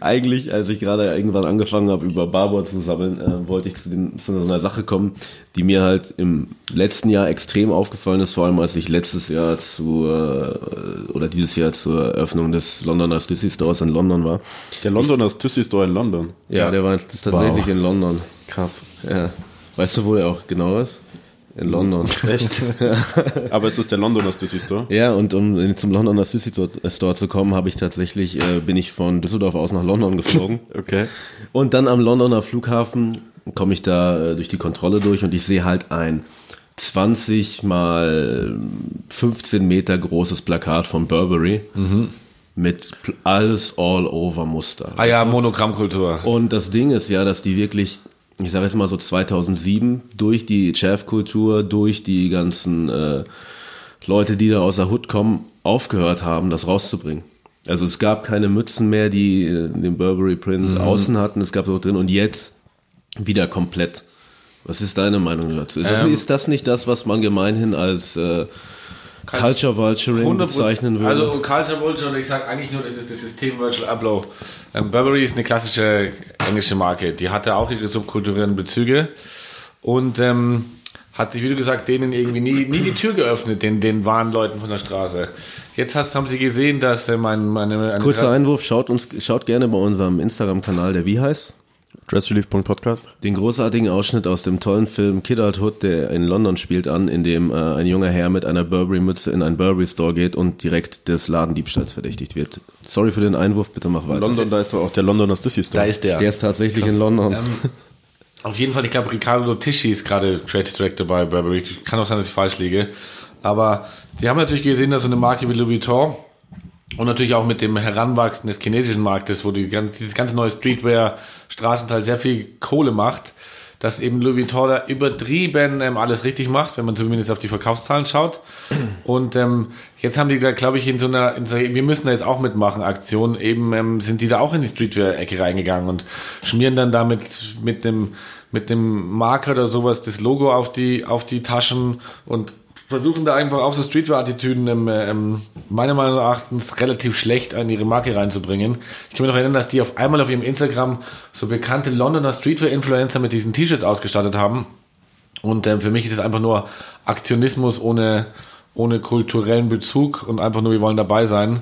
Eigentlich, als ich gerade irgendwann angefangen habe, über Barbour zu sammeln, äh, wollte ich zu, den, zu so einer Sache kommen, die mir halt im letzten Jahr extrem aufgefallen ist, vor allem als ich letztes Jahr zu, äh, oder dieses Jahr zur Eröffnung des Londoner Stussy Stores in London war. Der Londoner Stussy Store in London. Ja, der war das ist tatsächlich Wow. in London. Krass. Ja. Weißt du, wo er auch genau ist? In London. Echt? [LAUGHS] Aber es ist der Londoner Stussy Store. Ja, und um zum Londoner Stussy Store zu kommen, habe ich tatsächlich, äh, bin ich von Düsseldorf aus nach London geflogen. [LAUGHS] Okay. Und dann am Londoner Flughafen komme ich da äh, durch die Kontrolle durch und ich sehe halt ein 20 mal 15 Meter großes Plakat von Burberry mit pl- alles all over Muster. Ah ja, Monogrammkultur. Und das Ding ist ja, dass die wirklich, ich sage jetzt mal so 2007, durch die Chav-Kultur, durch die ganzen äh, Leute, die da aus der Hood kommen, aufgehört haben, das rauszubringen. Also es gab keine Mützen mehr, die äh, den Burberry Print außen hatten, es gab so drin und jetzt wieder komplett. Was ist deine Meinung dazu? Ist, das, Ähm, ist das nicht das, was man gemeinhin als äh, Culture Vulturing 100%. bezeichnen würde? Also Culture Vulture, ich sage eigentlich nur, das ist das System Virtual Upload. Ähm, Burberry ist eine klassische englische Marke. Die hatte auch ihre subkulturellen Bezüge und ähm, hat sich, wie du gesagt, denen irgendwie nie, nie die Tür geöffnet, den, den wahren Leuten von der Straße. Jetzt hast, haben sie gesehen, dass äh, mein, meine, eine Kurzer Einwurf, schaut uns, schaut gerne bei unserem Instagram-Kanal, der wie heißt? Dressrelief.podcast. Den großartigen Ausschnitt aus dem tollen Film Kid Hood, der in London spielt, an, in dem äh, ein junger Herr mit einer Burberry-Mütze in einen Burberry-Store geht und direkt des Ladendiebstahls verdächtigt wird. Sorry für den Einwurf, bitte mach weiter. London, da ist doch auch der Londoner Stussy Store. Da ist der. Der ist tatsächlich in London. Ähm, auf jeden Fall, ich glaube, Ricardo Tisci ist gerade Creative Director bei Burberry. Kann auch sein, dass ich falsch liege. Aber sie haben natürlich gesehen, dass so eine Marke wie Louis Vuitton und natürlich auch mit dem Heranwachsen des chinesischen Marktes, wo die, dieses ganze neue Streetwear-Straßenteil sehr viel Kohle macht, dass eben Louis Vuitton da übertrieben ähm, alles richtig macht, wenn man zumindest auf die Verkaufszahlen schaut. Und ähm, jetzt haben die da, glaube ich, in so einer, in so, wir müssen da jetzt auch mitmachen, Aktion, eben ähm, sind die da auch in die Streetwear-Ecke reingegangen und schmieren dann damit mit dem mit dem Marker oder sowas das Logo auf die auf die Taschen und versuchen da einfach auch so Streetwear-Attitüden ähm, ähm, meiner Meinung nach relativ schlecht an ihre Marke reinzubringen. Ich kann mich noch erinnern, dass die auf einmal auf ihrem Instagram so bekannte Londoner Streetwear-Influencer mit diesen T-Shirts ausgestattet haben. Und ähm, für mich ist es einfach nur Aktionismus ohne, ohne kulturellen Bezug und einfach nur, wir wollen dabei sein.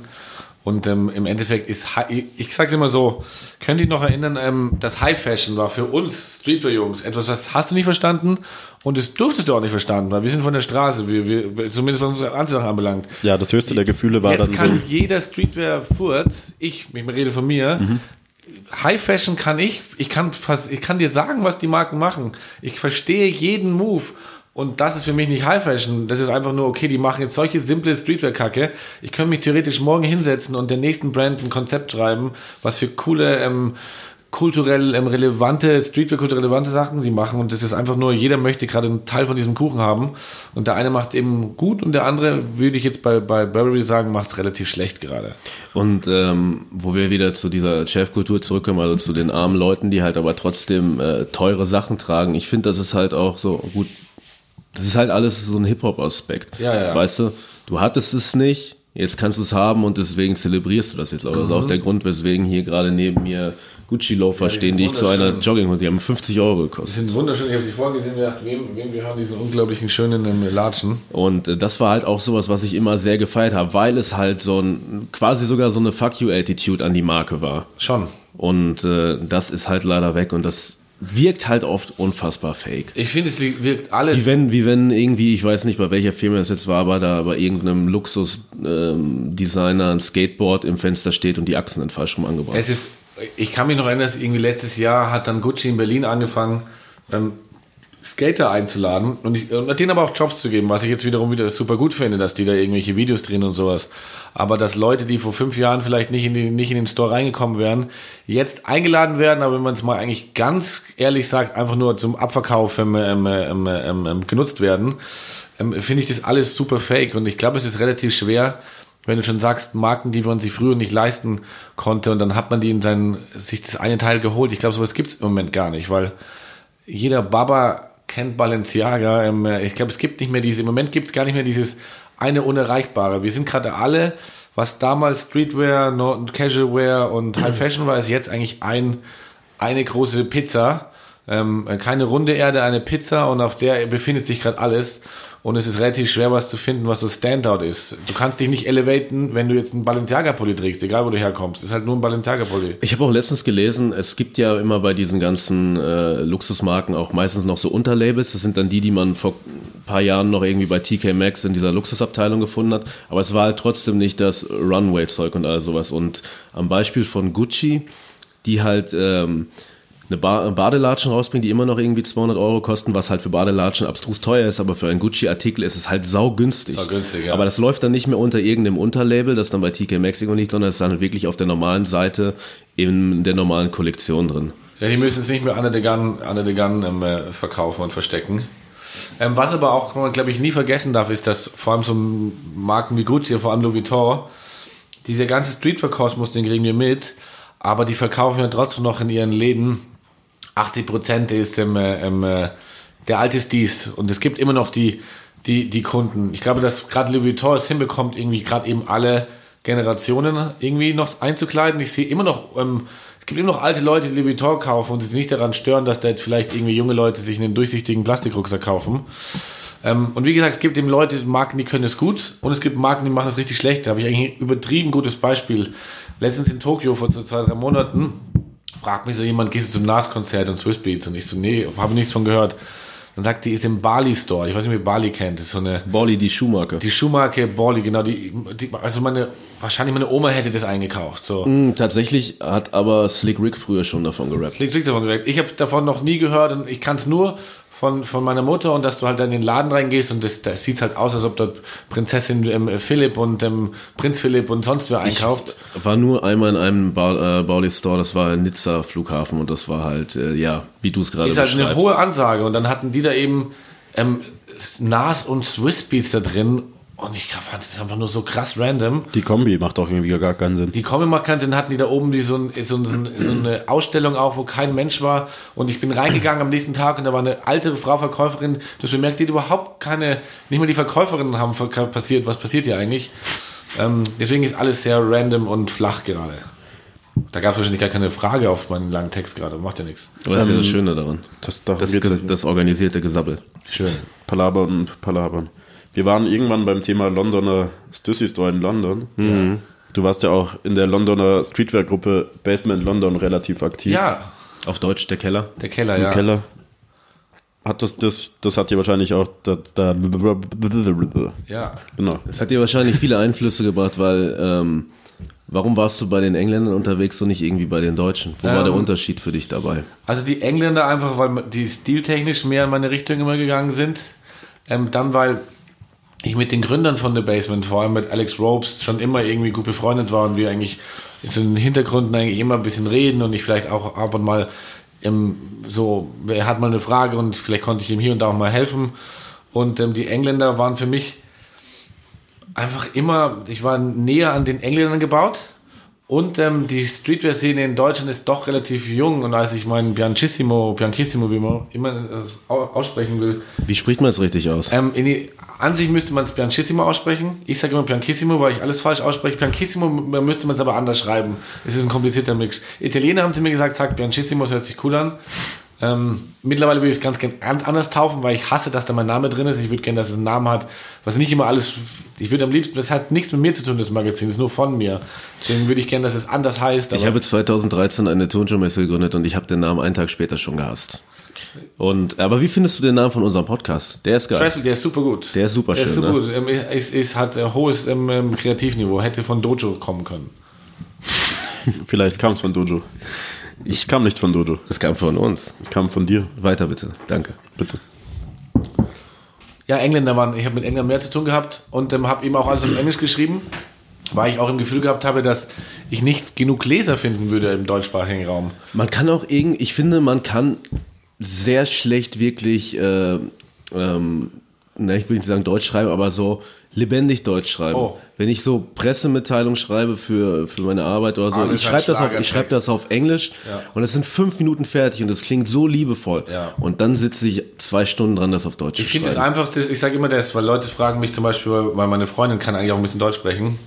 Und ähm, im Endeffekt ist, ich sag's immer so, könnt ihr noch erinnern, ähm, das High Fashion war für uns Streetwear-Jungs etwas, das hast du nicht verstanden und das durftest du auch nicht verstanden, weil wir sind von der Straße, wir, wir, zumindest was unsere Anziehung anbelangt. Ja, das höchste der Gefühle war Jetzt dann kann so. jeder Streetwear-Furz, ich, ich rede von mir, Mhm. High Fashion kann ich, ich kann fast, ich kann dir sagen, was die Marken machen. Ich verstehe jeden Move. Und das ist für mich nicht High Fashion. Das ist einfach nur, okay, die machen jetzt solche simple Streetwear-Kacke. Ich könnte mich theoretisch morgen hinsetzen und der nächsten Brand ein Konzept schreiben, was für coole, ähm, kulturell ähm, relevante, Streetwear-kulturell relevante Sachen sie machen. Und das ist einfach nur, jeder möchte gerade einen Teil von diesem Kuchen haben. Und der eine macht es eben gut und der andere, würde ich jetzt bei, bei Burberry sagen, macht es relativ schlecht gerade. Und ähm, wo wir wieder zu dieser Chefkultur zurückkommen, also zu den armen Leuten, die halt aber trotzdem äh, teure Sachen tragen. Ich finde, das ist halt auch so gut. Das ist halt alles so ein Hip-Hop-Aspekt. Ja, ja. Weißt du, du hattest es nicht, jetzt kannst du es haben und deswegen zelebrierst du das jetzt. Aber das ist auch der Grund, weswegen hier gerade neben mir Gucci-Loafer die stehen, die ich zu einer. Jogginghose, die haben 50 Euro Die gekostet. sind wunderschön. Ich habe sie vorgesehen und gedacht, wem, wem gehören diese unglaublichen schönen Latschen? Und äh, das war halt auch sowas, was ich immer sehr gefeiert habe, weil es halt so ein, quasi sogar so eine Fuck you-Attitude an die Marke war. Schon. Und äh, das ist halt leider weg und das wirkt halt oft unfassbar fake. Ich finde, es wirkt alles. Wie wenn, wie wenn irgendwie, ich weiß nicht, bei welcher Firma das jetzt war, aber da bei irgendeinem Luxus-Designer ein Skateboard im Fenster steht und die Achsen sind falsch rum angebracht. Es ist, ich kann mich noch erinnern, dass irgendwie letztes Jahr hat dann Gucci in Berlin angefangen, ähm, Skater einzuladen und, ich, und denen aber auch Jobs zu geben, was ich jetzt wiederum wieder super gut finde, dass die da irgendwelche Videos drehen und sowas. Aber dass Leute, die vor fünf Jahren vielleicht nicht in, die, nicht in den Store reingekommen wären, jetzt eingeladen werden, aber wenn man es mal eigentlich ganz ehrlich sagt, einfach nur zum Abverkauf ähm, ähm, ähm, genutzt werden, ähm, finde ich das alles super fake und ich glaube, es ist relativ schwer, wenn du schon sagst, Marken, die man sich früher nicht leisten konnte und dann hat man die in seinen, sich das eine Teil geholt. Ich glaube, sowas gibt's im Moment gar nicht, weil jeder Baba kennt Balenciaga. Ähm, Ich glaube, es gibt nicht mehr diese, im Moment gibt's gar nicht mehr dieses eine Unerreichbare. Wir sind gerade alle, was damals Streetwear, Casualwear und High [CLEARS THROAT] Fashion war, ist jetzt eigentlich ein, eine große Pizza. Ähm, keine runde Erde, eine Pizza und auf der befindet sich gerade alles. Und es ist relativ schwer, was zu finden, was so Standout ist. Du kannst dich nicht elevaten, wenn du jetzt einen Balenciaga-Pulli trägst, egal wo du herkommst. ist halt nur ein Balenciaga-Pulli. Ich habe auch letztens gelesen, es gibt ja immer bei diesen ganzen äh, Luxusmarken auch meistens noch so Unterlabels. Das sind dann die, die man vor ein paar Jahren noch irgendwie bei TK Maxx in dieser Luxusabteilung gefunden hat. Aber es war halt trotzdem nicht das Runway-Zeug und all sowas. Und am Beispiel von Gucci, die halt ähm, eine ba Badelatschen rausbringen, die immer noch irgendwie 200 Euro kosten, was halt für Badelatschen abstrus teuer ist, aber für einen Gucci-Artikel ist es halt saugünstig. Saugünstig, ja. Aber das läuft dann nicht mehr unter irgendeinem Unterlabel, das dann bei TK irgendwo liegt, sondern es ist dann halt wirklich auf der normalen Seite in der normalen Kollektion drin. Ja, die müssen es nicht mehr Anne de Gun, Anne de Gun ähm, äh, verkaufen und verstecken. Ähm, was aber auch, glaube ich nie vergessen darf, ist, dass vor allem so Marken wie Gucci, vor allem Louis Vuitton, dieser ganze Streetwear-Kosmos, den kriegen wir mit, aber die verkaufen ja trotzdem noch in ihren Läden 80 Prozent ist ähm, äh, ähm, äh, der alte ist dies und es gibt immer noch die, die, die Kunden. Ich glaube, dass gerade Louis Vuitton es hinbekommt, irgendwie gerade eben alle Generationen irgendwie noch einzukleiden. Ich sehe immer noch ähm, Es gibt immer noch alte Leute, die Louis Vuitton kaufen und sich nicht daran stören, dass da jetzt vielleicht irgendwie junge Leute sich einen durchsichtigen Plastikrucksack kaufen. Ähm, und wie gesagt, es gibt eben Leute, Marken, die können es gut und es gibt Marken, die machen es richtig schlecht. Da habe ich eigentlich ein übertrieben gutes Beispiel. Letztens in Tokio vor so zwei, drei Monaten fragt mich so jemand, gehst du zum NAS-Konzert und Swiss Beats? Und ich so, nee, habe nichts von gehört. Dann sagt die, ist im Bali Store. Ich weiß nicht, wie ihr Bali kennt. Das ist so eine, Bolly, die Schuhmarke. die Schuhmarke Bali, genau. Die, die, also meine, wahrscheinlich meine Oma hätte das eingekauft. So. Hm, tatsächlich hat aber Slick Rick früher schon davon gerappt. Liegt, liegt davon direkt. Ich habe davon noch nie gehört und ich kann es nur von, von meiner Mutter und dass du halt dann in den Laden reingehst und das, das sieht halt aus, als ob dort Prinzessin ähm, Philipp und ähm, Prinz Philipp und sonst wer einkauft. War nur einmal in einem ba äh, Bauli Store, das war Nizza Flughafen und das war halt, äh, ja, wie du es gerade ist halt beschreibst. eine hohe Ansage und dann hatten die da eben ähm, Nas und Swiss Beats da drin und ich fand das einfach nur so krass random. Die Kombi macht auch irgendwie gar keinen Sinn. Die Comic macht keinen Sinn, hatten die da oben wie so, ein, so, ein, so eine Ausstellung auch, wo kein Mensch war. Und ich bin reingegangen am nächsten Tag und da war eine alte Frau Verkäuferin. Du hast bemerkt, die hat überhaupt keine, nicht mal die Verkäuferinnen haben passiert. Was passiert hier eigentlich? Ähm, deswegen ist alles sehr random und flach gerade. Da gab es wahrscheinlich gar keine Frage auf meinen langen Text gerade, macht ja nichts. Aber das ist ja das Schöne daran. Das, Das, das, das organisierte Gesabbel. Schön. Palabern und Palabern. Wir waren irgendwann beim Thema Londoner Stussy Store in London. Du warst ja auch in der Londoner Streetwear-Gruppe Basement London relativ aktiv. Ja, Auf Deutsch der Keller. der Keller, Im ja. Keller. Hat das, das, das hat dir wahrscheinlich auch da, da Ja. genau. Es hat dir wahrscheinlich viele Einflüsse gebracht, weil ähm, warum warst du bei den Engländern unterwegs und nicht irgendwie bei den Deutschen? Wo war der Ähm, Unterschied für dich dabei? Also die Engländer einfach, weil die stiltechnisch mehr in meine Richtung immer gegangen sind. Ähm, dann, weil ich mit den Gründern von The Basement, vor allem mit Alex Ropes, schon immer irgendwie gut befreundet war und wir eigentlich so in den Hintergründen eigentlich immer ein bisschen reden und ich vielleicht auch ab und mal ähm, so, er hat mal eine Frage und vielleicht konnte ich ihm hier und da auch mal helfen. Und ähm, die Engländer waren für mich einfach immer, ich war näher an den Engländern gebaut. Und ähm, die Streetwear-Szene in Deutschland ist doch relativ jung. Und als ich meinen Bianchissimo, Bianchissimo, wie man immer aussprechen will, Wie spricht man es richtig aus? ähm, in die, an sich müsste man es Bianchissimo aussprechen. Ich sage immer Bianchissimo, weil ich alles falsch ausspreche. Bianchissimo müsste man es aber anders schreiben. Es ist ein komplizierter Mix. Italiener haben zu mir gesagt, sag Bianchissimo, das hört sich cool an. Ähm, mittlerweile würde ich es ganz, gern ganz anders taufen, weil ich hasse, dass da mein Name drin ist. Ich würde gerne, dass es einen Namen hat, was nicht immer alles. Ich würde am liebsten, das hat nichts mit mir zu tun, das Magazin, das ist nur von mir. Deswegen würde ich gerne, dass es anders heißt. Ich habe 2013 eine Tonshow-Messe gegründet und ich habe den Namen einen Tag später schon gehasst. Und, aber wie findest du den Namen von unserem Podcast? Der ist geil. Presley, der ist super gut. Der ist super Der ist schön, super ne? gut. Ähm, ist, ist, hat ein hohes ähm, ähm, Kreativniveau. Hätte von Dojo kommen können. Vielleicht kam es von Dojo. Ich kam nicht von Dojo. Das kam von uns. Es kam von dir. Weiter bitte. Danke. Bitte. Ja, Engländer waren, ich habe mit England mehr zu tun gehabt und ähm, habe eben auch alles auf Englisch geschrieben, weil ich auch im Gefühl gehabt habe, dass ich nicht genug Leser finden würde im deutschsprachigen Raum. Man kann auch irgendwie, ich finde, man kann sehr schlecht wirklich, äh, ähm, na, ich will nicht sagen Deutsch schreiben, aber so lebendig Deutsch schreiben. Oh. Wenn ich so Pressemitteilungen schreibe für, für meine Arbeit oder so, Alles ich schreibe das, auf, ich schreibe das auf Englisch Ja. und es sind fünf Minuten fertig und es klingt so liebevoll. Ja. Und dann sitze ich zwei Stunden dran, das auf Deutsch Ich zu finde das schreiben. einfachste, ich sage immer das, weil Leute fragen mich zum Beispiel, weil meine Freundin kann eigentlich auch ein bisschen Deutsch sprechen.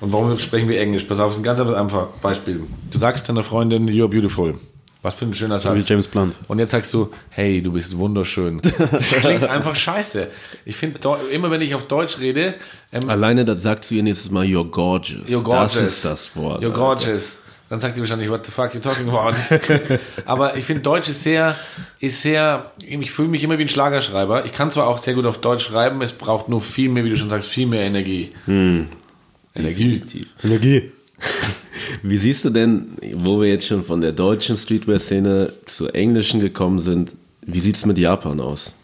Und warum sprechen wir Englisch? Pass auf, das ist ein ganz einfaches Beispiel. Du sagst deiner Freundin, you're beautiful. Was für ein schöner Satz. Wie James Blunt. Und jetzt sagst du, hey, du bist wunderschön. [LAUGHS] Das klingt einfach scheiße. Ich finde, immer wenn ich auf Deutsch rede, ähm, Alleine das sagt zu ihr nächstes Mal, you're gorgeous. You're gorgeous. Das ist das Wort. You're Alter. gorgeous. Dann sagt sie wahrscheinlich, what the fuck you talking about? [LAUGHS] Aber ich finde, Deutsch ist sehr, ist sehr, ich fühle mich immer wie ein Schlagerschreiber. Ich kann zwar auch sehr gut auf Deutsch schreiben, es braucht nur viel mehr, wie du schon sagst, viel mehr Energie. Energie. Definitiv. Energie. [LAUGHS] Wie siehst du denn, wo wir jetzt schon von der deutschen Streetwear-Szene zur englischen gekommen sind, wie sieht's mit Japan aus?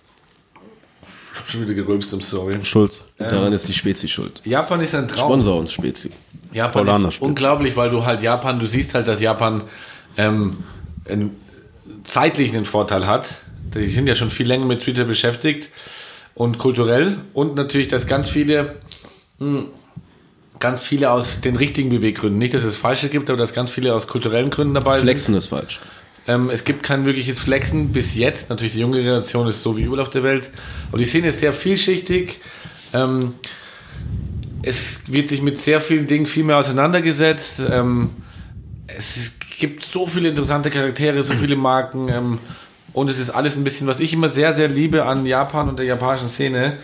Ich hab schon wieder gerülpst im Story. Schulz. Daran ist die Spezi schuld. Japan ist ein Traum. Sponsor uns Spezi. Japan Paulaner ist Spitze. unglaublich, weil du halt Japan, du siehst halt, dass Japan ähm, einen zeitlichen Vorteil hat. Die sind ja schon viel länger mit Twitter beschäftigt und kulturell und natürlich, dass ganz viele mh, ganz viele aus den richtigen Beweggründen, nicht, dass es falsche gibt, aber dass ganz viele aus kulturellen Gründen dabei sind. Flexen ist falsch. Ähm, es gibt kein wirkliches Flexen bis jetzt. Natürlich, die junge Generation ist so wie überall auf der Welt. Aber die Szene ist sehr vielschichtig. Ähm, es wird sich mit sehr vielen Dingen viel mehr auseinandergesetzt. Ähm, es gibt so viele interessante Charaktere, so viele Marken. Ähm, und es ist alles ein bisschen, was ich immer sehr, sehr liebe an Japan und der japanischen Szene.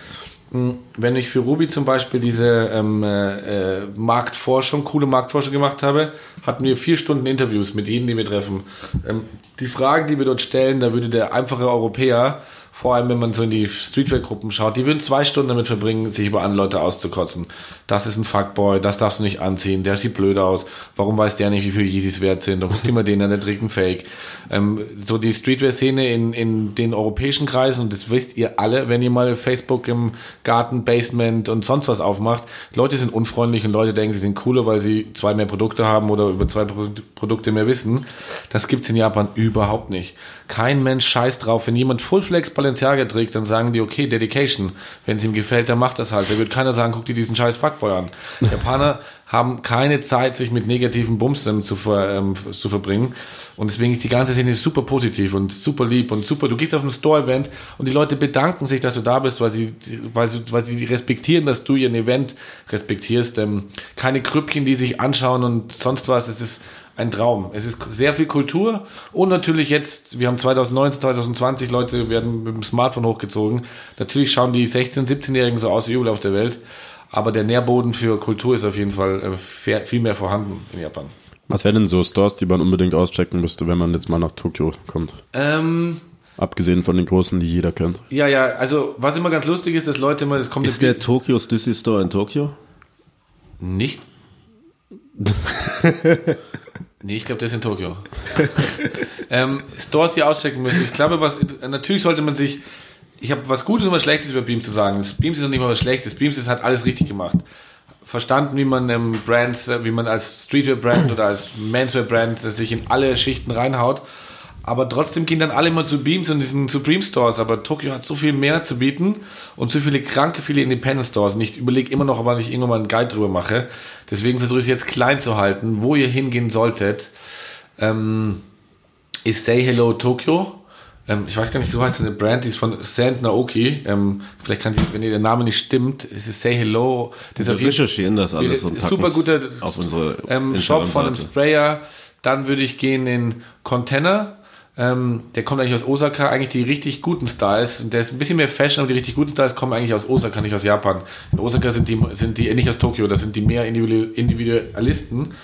Wenn ich für Ruby zum Beispiel diese ähm, äh, äh, Marktforschung, coole Marktforschung gemacht habe, hatten wir vier Stunden Interviews mit jedem, die wir treffen. Ähm, die Fragen, die wir dort stellen, da würde der einfache Europäer, vor allem wenn man so in die Streetwear-Gruppen schaut, die würden zwei Stunden damit verbringen, sich über andere Leute auszukotzen. Das ist ein Fuckboy, das darfst du nicht anziehen, der sieht blöd aus, warum weiß der nicht, wie viel Yeezys wert sind, und guck dir mal den an, der trägt einen Fake. Ähm, so die Streetwear-Szene in, in den europäischen Kreisen, und das wisst ihr alle, wenn ihr mal Facebook im Garten, Basement und sonst was aufmacht, Leute sind unfreundlich und Leute denken, sie sind cooler, weil sie zwei mehr Produkte haben oder über zwei Pro Produkte mehr wissen. Das gibt's in Japan überhaupt nicht. Kein Mensch scheißt drauf. Wenn jemand Full Flex Balenciaga trägt, dann sagen die, okay, Dedication. Wenn es ihm gefällt, dann macht das halt. Da wird keiner sagen, guck dir diesen scheiß Fuckboy an. Japaner haben keine Zeit, sich mit negativen Bums ähm, zu, ver, ähm, zu verbringen. Und deswegen ist die ganze Szene super positiv und super lieb und super. Du gehst auf ein Store-Event und die Leute bedanken sich, dass du da bist, weil sie, weil sie, weil sie respektieren, dass du ihren Event respektierst. Ähm, keine Krüppchen, die sich anschauen und sonst was. Es ist ein Traum. Es ist sehr viel Kultur und natürlich jetzt, wir haben 2019, 2020, Leute werden mit dem Smartphone hochgezogen. Natürlich schauen die 16-, 17-Jährigen so aus wie überall auf der Welt, aber der Nährboden für Kultur ist auf jeden Fall äh, viel mehr vorhanden in Japan. Was wären denn so Stores, die man unbedingt auschecken müsste, wenn man jetzt mal nach Tokio kommt? Ähm, Abgesehen von den großen, die jeder kennt. ja, ja, also was immer ganz lustig ist, dass Leute immer, das kommt Ist der Tokyo Stussy Store in Tokio? nicht. [LAUGHS] nee, ich glaube, der ist in Tokio. [LAUGHS] ähm, Stores, die auschecken müssen. Ich glaube, was natürlich sollte man sich. Ich habe was Gutes und was Schlechtes über Beams zu sagen. Das Beams ist noch nicht mal was Schlechtes. Beams hat alles richtig gemacht. Verstanden, wie man ähm, Brands, äh, wie man als Streetwear-Brand oder als Menswear-Brand äh, sich in alle Schichten reinhaut. Aber trotzdem gehen dann alle immer zu Beams und diesen Supreme Stores. Aber Tokio hat so viel mehr zu bieten und so viele kranke, viele Independent Stores. Und ich überlege immer noch, ob ich irgendwann mal einen Guide drüber mache. Deswegen versuche ich es jetzt klein zu halten. Wo ihr hingehen solltet, ähm, ist Say Hello Tokyo. Ähm, ich weiß gar nicht, so heißt eine Brand, die ist von Sand Naoki. Ähm, vielleicht kann die, wenn ihr der Name nicht stimmt, ist es Say Hello. Das Wir recherchieren das alles und super guter auf unsere ähm, Shop von einem. Sprayer. Dann würde ich gehen in Container. Ähm, der kommt eigentlich aus Osaka, eigentlich die richtig guten Styles. Und der ist ein bisschen mehr Fashion, aber die richtig guten Styles kommen eigentlich aus Osaka, nicht aus Japan. In Osaka sind die, sind die äh, nicht aus Tokio, das sind die mehr Individu- Individualisten.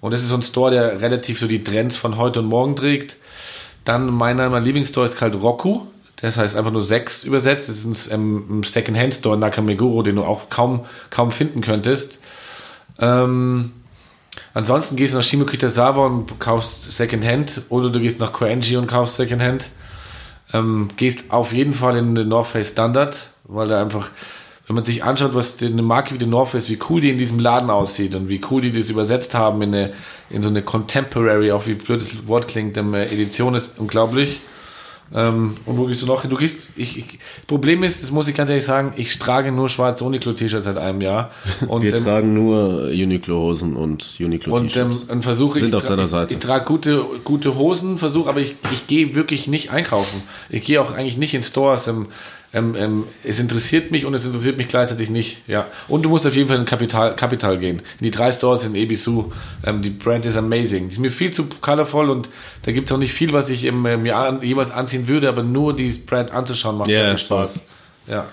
Und das ist so ein Store, der relativ so die Trends von heute und morgen trägt. Dann meiner, mein Lieblingsstore ist halt Roku. Das heißt einfach nur sechs übersetzt. Das ist ein, ein Second-Hand-Store in Nakameguro, den du auch kaum, kaum finden könntest. Ähm, ansonsten gehst du nach Shimokitazawa und kaufst Secondhand oder du gehst nach Koenji und kaufst Secondhand. Ähm, gehst auf jeden Fall in den North Face Standard, weil da einfach, wenn man sich anschaut, was die- eine Marke wie die North Face, wie cool die in diesem Laden aussieht und wie cool die das übersetzt haben in, eine, in so eine Contemporary, auch wie blöd das Wort klingt, ähm, Edition ist unglaublich. Ähm, und wo gehst du noch hin? Du gehst, ich, ich, Problem ist, das muss ich ganz ehrlich sagen, ich trage nur schwarze Uniqlo-T-Shirts seit einem Jahr. [LAUGHS] Und, Wir ähm, tragen nur Uniqlo-Hosen und Uniqlo und, ähm, und versuche Sind ich, auf deiner ich, Seite. ich trage gute, gute Hosen, versuche, aber ich, ich gehe wirklich nicht einkaufen. Ich gehe auch eigentlich nicht in Stores. Ähm, ähm, ähm, es interessiert mich und es interessiert mich gleichzeitig nicht. Ja. Und du musst auf jeden Fall in Kapital, Kapital gehen. In die drei Stores in Ebisu. Ähm, die Brand ist amazing. Die ist mir viel zu colorful und da gibt es auch nicht viel, was ich ähm, mir an, jeweils anziehen würde, aber nur die Brand anzuschauen macht Ja, sehr viel Spaß. Ja.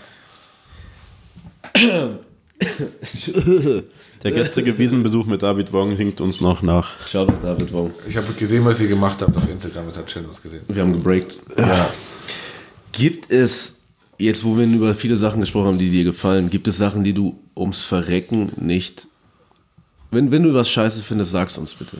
Der gestrige Wiesenbesuch mit David Wong hinkt uns noch nach. Schau mal, David Wong. Ich habe gesehen, was ihr gemacht habt auf Instagram. Es hat schön ausgesehen. Wir haben gebreakt. Ja. Gibt es, jetzt wo wir über viele Sachen gesprochen haben, die dir gefallen, gibt es Sachen, die du ums Verrecken nicht. Wenn, wenn du was scheiße findest, sag's uns bitte.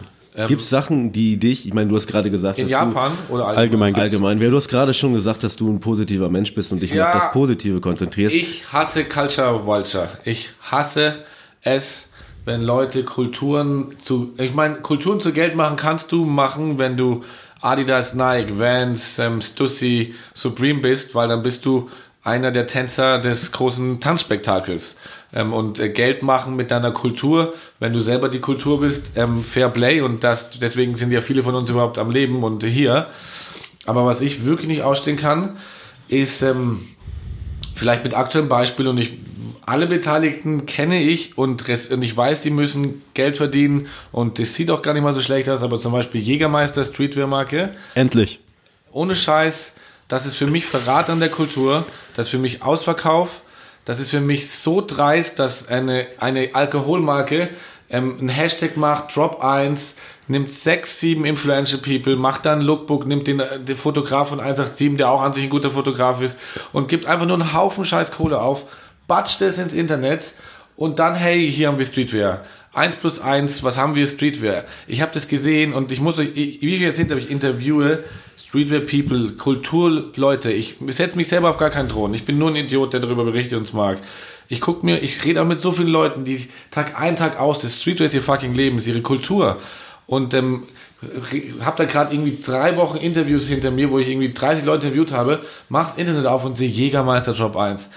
gibt es Sachen, die dich, ich meine, du hast gerade gesagt, In dass Japan oder Allgemein du allgemein, wer du hast gerade schon gesagt, dass du ein positiver Mensch bist und dich mehr Ja. auf das Positive konzentrierst. Ich hasse Culture Vulture. Ich hasse es, wenn Leute Kulturen zu. Ich meine, Kulturen zu Geld machen kannst du machen, wenn du Adidas, Nike, Vans, ähm, Stussy, Supreme bist, weil dann bist du einer der Tänzer des großen Tanzspektakels. Ähm, und äh, Geld machen mit deiner Kultur, wenn du selber die Kultur bist, ähm, Fair Play und das, deswegen sind ja viele von uns überhaupt am Leben und hier. Aber was ich wirklich nicht ausstehen kann, ist ähm, vielleicht mit aktuellem Beispiel und ich alle Beteiligten kenne ich und, und ich weiß, die müssen Geld verdienen und das sieht auch gar nicht mal so schlecht aus, aber zum Beispiel Jägermeister Streetwear-Marke, Endlich. ohne Scheiß, das ist für mich Verrat an der Kultur, das ist für mich Ausverkauf, das ist für mich so dreist, dass eine, eine Alkoholmarke ähm, ein Hashtag macht, Drop 1, nimmt sechs, sieben Influential People, macht dann ein Lookbook, nimmt den, äh, den Fotograf von 187, der auch an sich ein guter Fotograf ist und gibt einfach nur einen Haufen scheiß Kohle auf, batscht es ins Internet und dann, hey, hier haben wir Streetwear. Eins plus eins, was haben wir Streetwear? Ich habe das gesehen und ich muss euch, ich, wie ich erzählt habe, ich interviewe Streetwear People, Kulturleute. Ich setze mich selber auf gar keinen Thron. Ich bin nur ein Idiot, der darüber berichtet und es mag. Ich guck mir, ich rede auch mit so vielen Leuten, die Tag ein, Tag aus, das Streetwear ist ihr fucking Leben, ist ihre Kultur. Und ähm, habe da gerade irgendwie drei Wochen Interviews hinter mir, wo ich irgendwie 30 Leute interviewt habe, mach das Internet auf und sehe Jägermeister Drop 1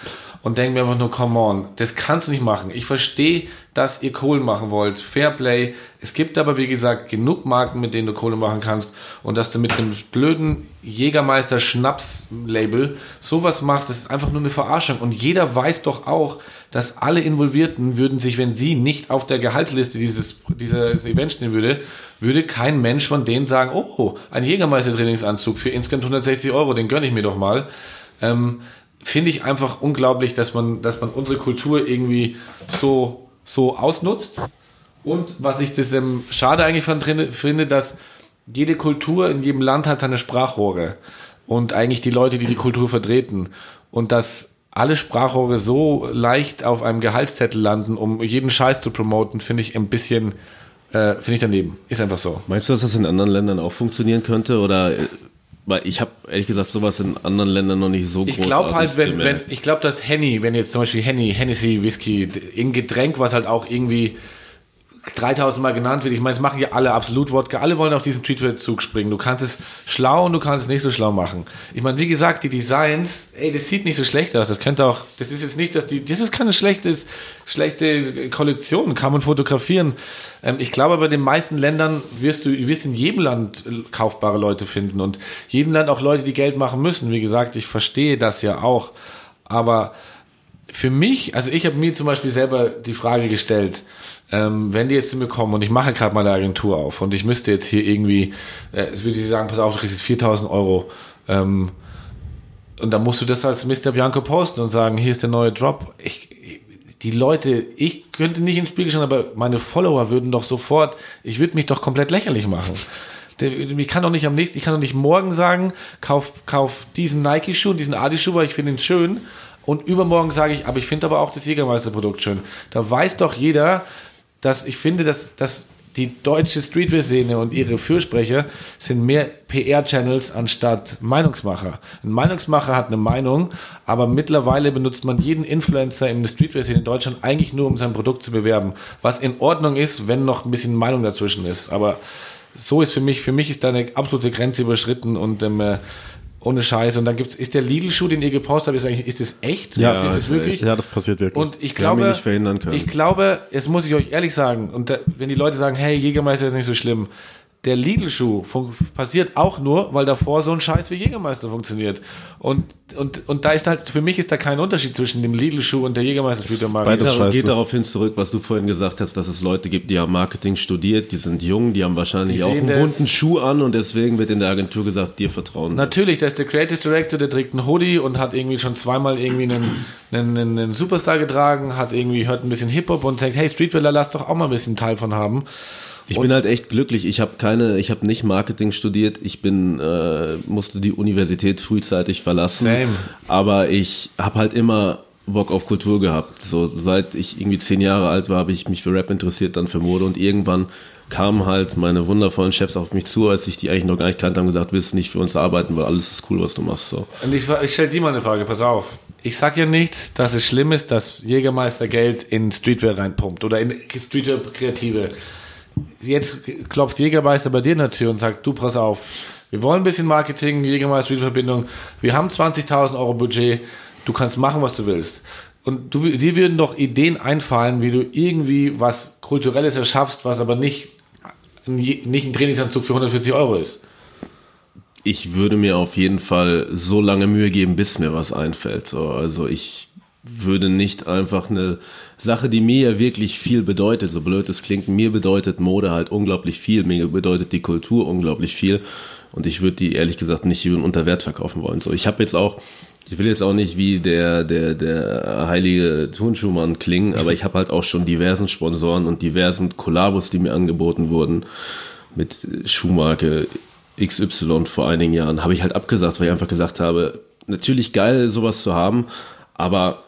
und denke mir einfach nur, come on, das kannst du nicht machen. Ich verstehe, dass ihr Kohle machen wollt, Fairplay. Es gibt aber, wie gesagt, genug Marken, mit denen du Kohle machen kannst und dass du mit einem blöden Jägermeister Schnaps-Label sowas machst, das ist einfach nur eine Verarschung. Und jeder weiß doch auch, dass alle Involvierten würden sich, wenn sie nicht auf der Gehaltsliste dieses, dieses Event stehen würde, würde kein Mensch von denen sagen, oh, ein Jägermeister-Trainingsanzug für insgesamt 160 Euro, den gönne ich mir doch mal. Ähm, Finde ich einfach unglaublich, dass man, dass man unsere Kultur irgendwie so, so ausnutzt. Und was ich das ähm, schade eigentlich drin, finde, dass jede Kultur in jedem Land hat seine Sprachrohre. Und eigentlich die Leute, die die Kultur vertreten. Und dass alle Sprachrohre so leicht auf einem Gehaltszettel landen, um jeden Scheiß zu promoten, finde ich ein bisschen, äh, finde ich daneben. Ist einfach so. Meinst du, dass das in anderen Ländern auch funktionieren könnte? Oder äh, weil ich habe ehrlich gesagt sowas in anderen Ländern noch nicht so Ich großartig glaube halt, wenn, wenn, ich glaube, dass Henny, wenn jetzt zum Beispiel Henny, Hennessy, Whisky, ein Getränk, was halt auch irgendwie 3000 Mal genannt wird, ich meine, das machen ja alle absolut Wodka, alle wollen auf diesen Streetwear-Zug springen. Du kannst es schlau und du kannst es nicht so schlau machen. Ich meine, wie gesagt, die Designs, ey, das sieht nicht so schlecht aus. Das könnte auch, das ist jetzt nicht, dass die, das ist keine schlechtes, schlechte Kollektion, kann man fotografieren. Ähm, ich glaube, bei den meisten Ländern wirst du, wirst in jedem Land äh, kaufbare Leute finden und jedem Land auch Leute, die Geld machen müssen. Wie gesagt, ich verstehe das ja auch. Aber für mich, also ich habe mir zum Beispiel selber die Frage gestellt, ähm, wenn die jetzt zu mir kommen und ich mache gerade meine Agentur auf und ich müsste jetzt hier irgendwie, äh, würde ich sagen, pass auf, du kriegst jetzt 4000 Euro ähm, und dann musst du das als Mr. Bianco posten und sagen, hier ist der neue Drop. Ich, die Leute, ich könnte nicht ins Spiel schauen, aber meine Follower würden doch sofort, ich würde mich doch komplett lächerlich machen. Ich kann doch nicht am nächsten, ich kann doch nicht morgen sagen, kauf, kauf diesen Nike-Schuh diesen Adi-Schuh, weil ich finde ihn schön. Und übermorgen sage ich, aber ich finde aber auch das Jägermeister-Produkt schön. Da weiß doch jeder, dass ich finde, dass, dass die deutsche Streetwear-Szene und ihre Fürsprecher sind mehr PR-Channels anstatt Meinungsmacher. Ein Meinungsmacher hat eine Meinung, aber mittlerweile benutzt man jeden Influencer in der Streetwear-Szene in Deutschland eigentlich nur, um sein Produkt zu bewerben. Was in Ordnung ist, wenn noch ein bisschen Meinung dazwischen ist. Aber so ist für mich, für mich ist da eine absolute Grenze überschritten und ähm, äh, ohne Scheiße. Und dann gibt's, ist der Lidl-Schuh, den ihr gepostet habt, ist eigentlich, ist das echt? Ja, Passiert das ist wirklich? echt. Ja, das passiert wirklich. Und ich Wir glaube, nicht verhindern können. ich glaube, jetzt muss ich euch ehrlich sagen, und da, wenn die Leute sagen, hey, Jägermeister ist nicht so schlimm, der Lidl-Schuh passiert auch nur, weil davor so ein Scheiß wie Jägermeister funktioniert. Und, und, und da ist halt, für mich ist da kein Unterschied zwischen dem Lidl-Schuh und der Jägermeister-Streetwear-Marke. Beides Das scheiße. geht darauf hin zurück, was du vorhin gesagt hast, dass es Leute gibt, die haben Marketing studiert, die sind jung, die haben wahrscheinlich Die auch einen bunten Schuh an und deswegen wird in der Agentur gesagt, dir vertrauen. Natürlich, da ist der Creative Director, der trägt einen Hoodie und hat irgendwie schon zweimal irgendwie einen, einen, einen, einen Superstar getragen, hat irgendwie, hört ein bisschen Hip-Hop und sagt, hey, Streetwear, lass doch auch mal ein bisschen Teil von haben. Ich bin halt echt glücklich. Ich habe keine, ich habe nicht Marketing studiert. Ich bin äh, musste die Universität frühzeitig verlassen. Same. Aber ich habe halt immer Bock auf Kultur gehabt. So seit ich irgendwie zehn Jahre alt war, habe ich mich für Rap interessiert, dann für Mode und irgendwann kamen halt meine wundervollen Chefs auf mich zu, als ich die eigentlich noch gar nicht kannte, haben gesagt, willst du nicht für uns arbeiten, weil alles ist cool, was du machst. So. Und ich, ich stelle dir mal eine Frage, pass auf. Ich sag ja nicht, dass es schlimm ist, dass Jägermeister Geld in Streetwear reinpumpt oder in Streetwear Kreative. Jetzt klopft Jägermeister bei dir in der Tür und sagt, du pass auf, wir wollen ein bisschen Marketing, Jägermeister Verbindung, wir haben 20.000 Euro Budget, du kannst machen, was du willst. Und du, dir würden doch Ideen einfallen, wie du irgendwie was Kulturelles erschaffst, was aber nicht, nicht ein Trainingsanzug für 140 Euro ist. Ich würde mir auf jeden Fall so lange Mühe geben, bis mir was einfällt. So, also ich würde nicht einfach eine Sache, die mir ja wirklich viel bedeutet, so blöd es klingt, mir bedeutet Mode halt unglaublich viel, mir bedeutet die Kultur unglaublich viel und ich würde die ehrlich gesagt nicht unter Wert verkaufen wollen. So, ich habe jetzt auch, ich will jetzt auch nicht wie der der der heilige Turnschuhmann klingen, aber ich habe halt auch schon diversen Sponsoren und diversen Kollabos, die mir angeboten wurden mit Schuhmarke XY vor einigen Jahren, habe ich halt abgesagt, weil ich einfach gesagt habe, natürlich geil sowas zu haben, aber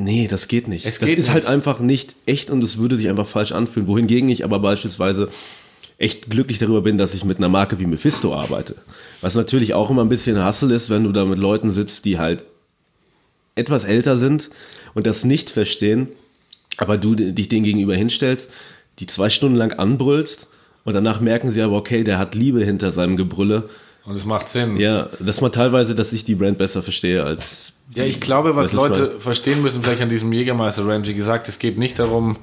nee, das geht nicht. Es das geht ist halt nicht. einfach nicht echt und es würde sich einfach falsch anfühlen. Wohingegen ich aber beispielsweise echt glücklich darüber bin, dass ich mit einer Marke wie Mephisto arbeite. Was natürlich auch immer ein bisschen Hassel ist, wenn du da mit Leuten sitzt, die halt etwas älter sind und das nicht verstehen, aber du dich denen gegenüber hinstellst, die zwei Stunden lang anbrüllst und danach merken sie aber, okay, der hat Liebe hinter seinem Gebrülle. Und es macht Sinn. Ja, dass man teilweise, dass ich die Brand besser verstehe als. Ja, ich glaube, was Leute verstehen müssen, vielleicht an diesem Jägermeister-Rant, wie gesagt, es geht nicht darum,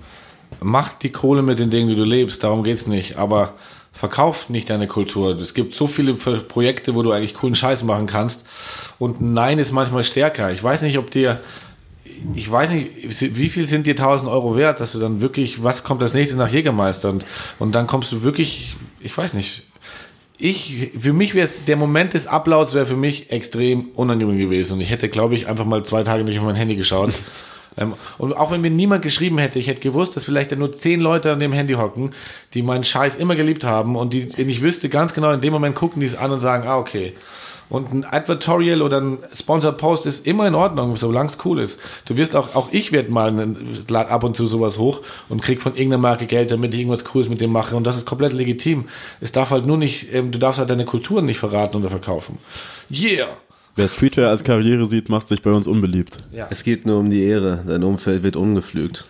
mach die Kohle mit den Dingen, die du lebst, darum geht's nicht, aber verkauf nicht deine Kultur. Es gibt so viele Projekte, wo du eigentlich coolen Scheiß machen kannst und Nein ist manchmal stärker. Ich weiß nicht, ob dir, ich weiß nicht, wie viel sind dir 1000 Euro wert, dass du dann wirklich, was kommt als nächstes nach Jägermeister und, und dann kommst du wirklich, ich weiß nicht, ich, für mich wäre es, der Moment des Uploads wäre für mich extrem unangenehm gewesen. Und ich hätte, glaube ich, einfach mal zwei Tage nicht auf mein Handy geschaut. Ähm, und auch wenn mir niemand geschrieben hätte, ich hätte gewusst, dass vielleicht nur zehn Leute an dem Handy hocken, die meinen Scheiß immer geliebt haben und die, ich wüsste ganz genau, in dem Moment gucken die es an und sagen, ah, okay. Und ein Advertorial oder ein Sponsored Post ist immer in Ordnung, solange es cool ist. Du wirst auch, auch ich werde mal einen, ab und zu sowas hoch und krieg von irgendeiner Marke Geld, damit ich irgendwas Cooles mit dem mache. Und das ist komplett legitim. Es darf halt nur nicht, ähm, du darfst halt deine Kulturen nicht verraten oder verkaufen. Yeah! Wer Streetwear als Karriere sieht, macht sich bei uns unbeliebt. Es geht nur um die Ehre. Dein Umfeld wird umgepflügt.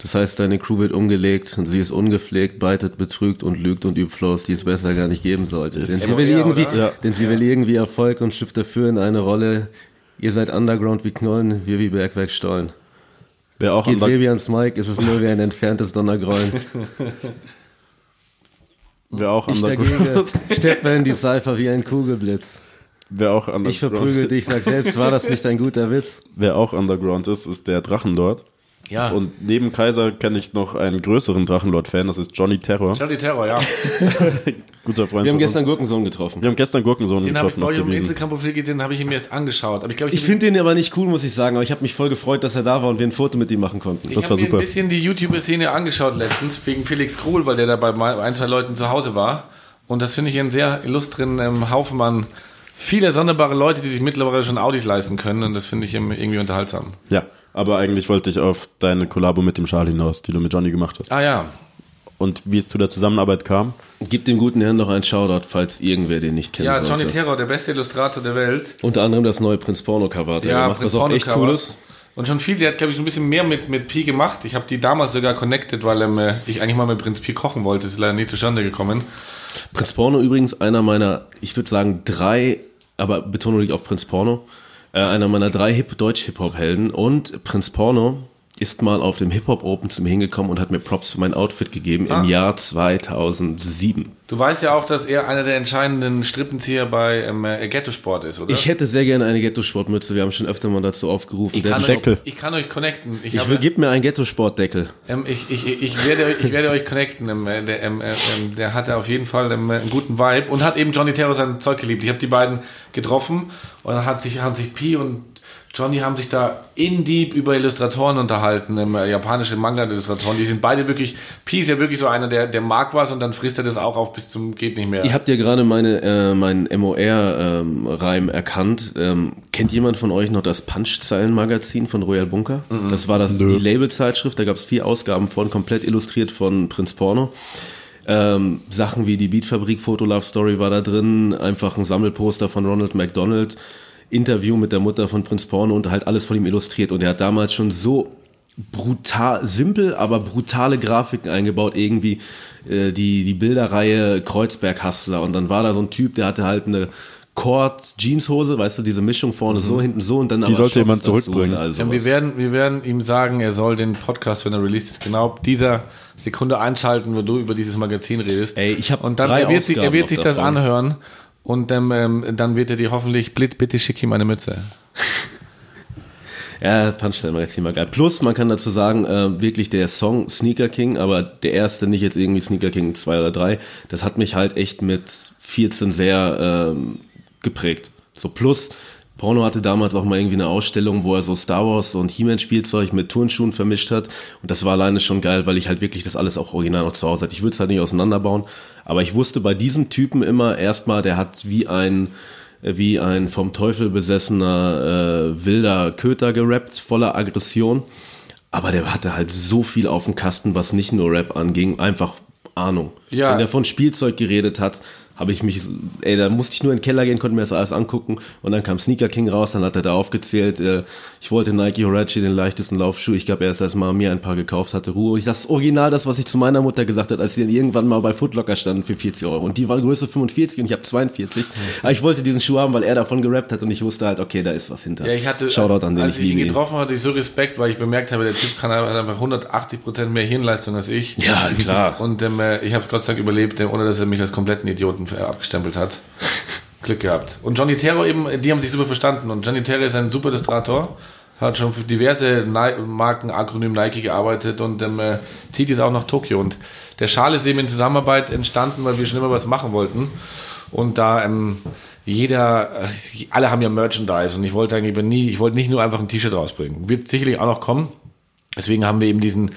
Das heißt, deine Crew wird umgelegt und sie ist ungepflegt, beitet, betrügt und lügt und übt Flows, die es besser gar nicht geben sollte. Denn sie, will irgendwie? Ja. denn sie will irgendwie Erfolg und schlüpft dafür in eine Rolle. Ihr seid Underground wie Knollen, wir wie Bergwerk Stollen. Wer auch, Geht Sebi ans Mike, ist es nur wie ein entferntes Donnergrollen. [LAUGHS] wer auch, Ich underground, dagegen steppe in die Cypher wie ein Kugelblitz. Wer auch Ich verprügel underground, dich, sag [LAUGHS] selbst, war das nicht ein guter Witz? wer auch underground ist, ist der Drachenlord. Ja. Und neben Kaiser kenne ich noch einen größeren Drachenlord-Fan, das ist Johnny Terror. Johnny Terror, ja. [LAUGHS] Guter Freund Wir haben gestern. Gurkensohn getroffen. Wir haben gestern Gurkensohn Den habe ich getroffen bei. Instagram-Profil gesehen, habe ich ihn mir erst angeschaut. Aber ich glaube, Ich finde den aber nicht cool, muss ich sagen, aber ich habe mich voll gefreut, dass er da war und wir ein Foto mit ihm machen konnten. Ich Das habe war mir super. ein bisschen die YouTube-Szene angeschaut letztens, wegen Felix Kruhl, weil der da bei mal- ein, zwei Leuten zu Hause war. Und das finde ich einen sehr illustren ähm, Haufen an viele sonderbare Leute, die sich mittlerweile schon Audis leisten können. Und das finde ich irgendwie unterhaltsam. Ja, aber eigentlich wollte ich auf deine Kollabo mit dem Charlie hinaus, die du mit Johnny gemacht hast. Ah ja, Und wie es zu der Zusammenarbeit kam. Gib dem guten Herrn noch einen Shoutout, falls irgendwer den nicht kennen ja, sollte. Johnny Terror, der beste Illustrator der Welt. Unter anderem das neue Prinz Porno Cover. hat er Ja, gemacht, was Prinz auch Porno echt Cover. cool ist. Und schon viel, der hat, glaube ich, ein bisschen mehr mit, mit Pi gemacht. Ich habe die damals sogar connected, weil ähm, äh, ich eigentlich mal mit Prinz Pi kochen wollte. Ist leider nie zustande gekommen. Prinz Porno übrigens einer meiner, ich würde sagen drei, aber Betonung liegt auf Prinz Porno, äh, einer meiner drei Hip Deutsch-Hip-Hop-Helden und Prinz Porno ist mal auf dem Hip-Hop Open zu mir hingekommen und hat mir Props für mein Outfit gegeben Ah. im Jahr 2007. Du weißt ja auch, dass er einer der entscheidenden Strippenzieher bei ähm, äh, Ghetto Sport ist, oder? Ich hätte sehr gerne eine Ghetto-Sportmütze, wir haben schon öfter mal dazu aufgerufen. Ich Der kann, euch, Deckel. ich kann euch connecten. Ich, ich habe, will, gib mir einen Ghetto-Sportdeckel. ähm, ich, ich, ich, werde, euch- ich werde euch connecten. Ähm, äh, der, ähm, äh, ähm, der hatte auf jeden Fall ähm, äh, einen guten Vibe und hat eben Johnny Terror sein Zeug geliebt. Ich habe die beiden getroffen und hat sich, haben sich Pi und Johnny haben sich da in deep über Illustratoren unterhalten, ähm, äh, japanische Manga-Illustratoren. Die sind beide wirklich, Pi ist ja wirklich so einer, der, der mag was und dann frisst er das auch auf bis zum geht nicht mehr. Ihr habt ja gerade meine, äh, meinen MOR-Reim erkannt. Ähm, kennt jemand von euch noch das Punch-Zeilen-Magazin von Royal Bunker? Das war das, die Label-Zeitschrift, da gab es vier Ausgaben von, komplett illustriert von Prinz Porno. Ähm, Sachen wie die Beatfabrik Foto Love Story war da drin, einfach ein Sammelposter von Ronald McDonald, Interview mit der Mutter von Prinz Porno und halt alles von ihm illustriert. Und er hat damals schon so brutal, simpel, aber brutale Grafiken eingebaut, irgendwie äh, die, die Bilderreihe Kreuzberg Hustler und dann war da so ein Typ, der hatte halt eine Cord Jeanshose, weißt du, diese Mischung vorne so, hinten so und dann aber sollte Shops jemand zurückbringen. und all Ähm, wir, werden, wir werden ihm sagen, er soll den Podcast, wenn er released ist, genau dieser Sekunde einschalten, wo du über dieses Magazin redest. Ey, ich hab Und dann drei er wird sich, er wird sich das davon. anhören und ähm, ähm, dann wird er dir hoffentlich, bitte, bitte schick ihm eine Mütze. Ja, Punchline war jetzt immer geil. Plus, man kann dazu sagen, äh, wirklich der Song Sneaker King, aber der erste, nicht jetzt irgendwie Sneaker King 2 oder 3, das hat mich halt echt mit 14 sehr ähm, geprägt. So plus, Porno hatte damals auch mal irgendwie eine Ausstellung, wo er so Star Wars und He-Man Spielzeug mit Turnschuhen vermischt hat. Und das war alleine schon geil, weil ich halt wirklich das alles auch original noch zu Hause hatte. Ich würde es halt nicht auseinanderbauen. Aber ich wusste bei diesem Typen immer erstmal, der hat wie ein, wie ein vom Teufel besessener äh, wilder Köter gerappt, voller Aggression. Aber der hatte halt so viel auf dem Kasten, was nicht nur Rap anging, einfach Ahnung. Ja. Wenn er von Spielzeug geredet hat, habe ich mich, ey, da musste ich nur in den Keller gehen, konnte mir das alles angucken und dann kam Sneaker King raus, dann hat er da aufgezählt, äh, ich wollte Nike Horace, den leichtesten Laufschuh, ich glaube erst als mal mir ein paar gekauft hatte, Ruhe. Ich das original das, was ich zu meiner Mutter gesagt hat, als sie dann irgendwann mal bei Footlocker standen für 40 Euro und die waren Größe 45 und ich habe 42, aber ich wollte diesen Schuh haben, weil er davon gerappt hat und ich wusste halt, okay, da ist was hinter. Ja, ich hatte, Shoutout als, an den, als ich ich ihn getroffen hatte, ich so Respekt, weil ich bemerkt habe, der Typ kann einfach 180% mehr Hirnleistung als ich. Ja, klar. Und ähm, äh, ich habe Gott sei Dank überlebt, äh, ohne dass er mich als kompletten Idioten abgestempelt hat. [LAUGHS] Glück gehabt. Und Johnny Terror eben, die haben sich super verstanden. Und Johnny Terror ist ein super Illustrator, hat schon für diverse Ni Marken, Akronym Nike gearbeitet und ähm, äh, zieht jetzt auch nach Tokio. Und der Schal ist eben in Zusammenarbeit entstanden, weil wir schon immer was machen wollten. Und da ähm, jeder, äh, alle haben ja Merchandise und ich wollte eigentlich nie, ich wollte nicht nur einfach ein T-Shirt rausbringen. Wird sicherlich auch noch kommen. Deswegen haben wir eben diesen,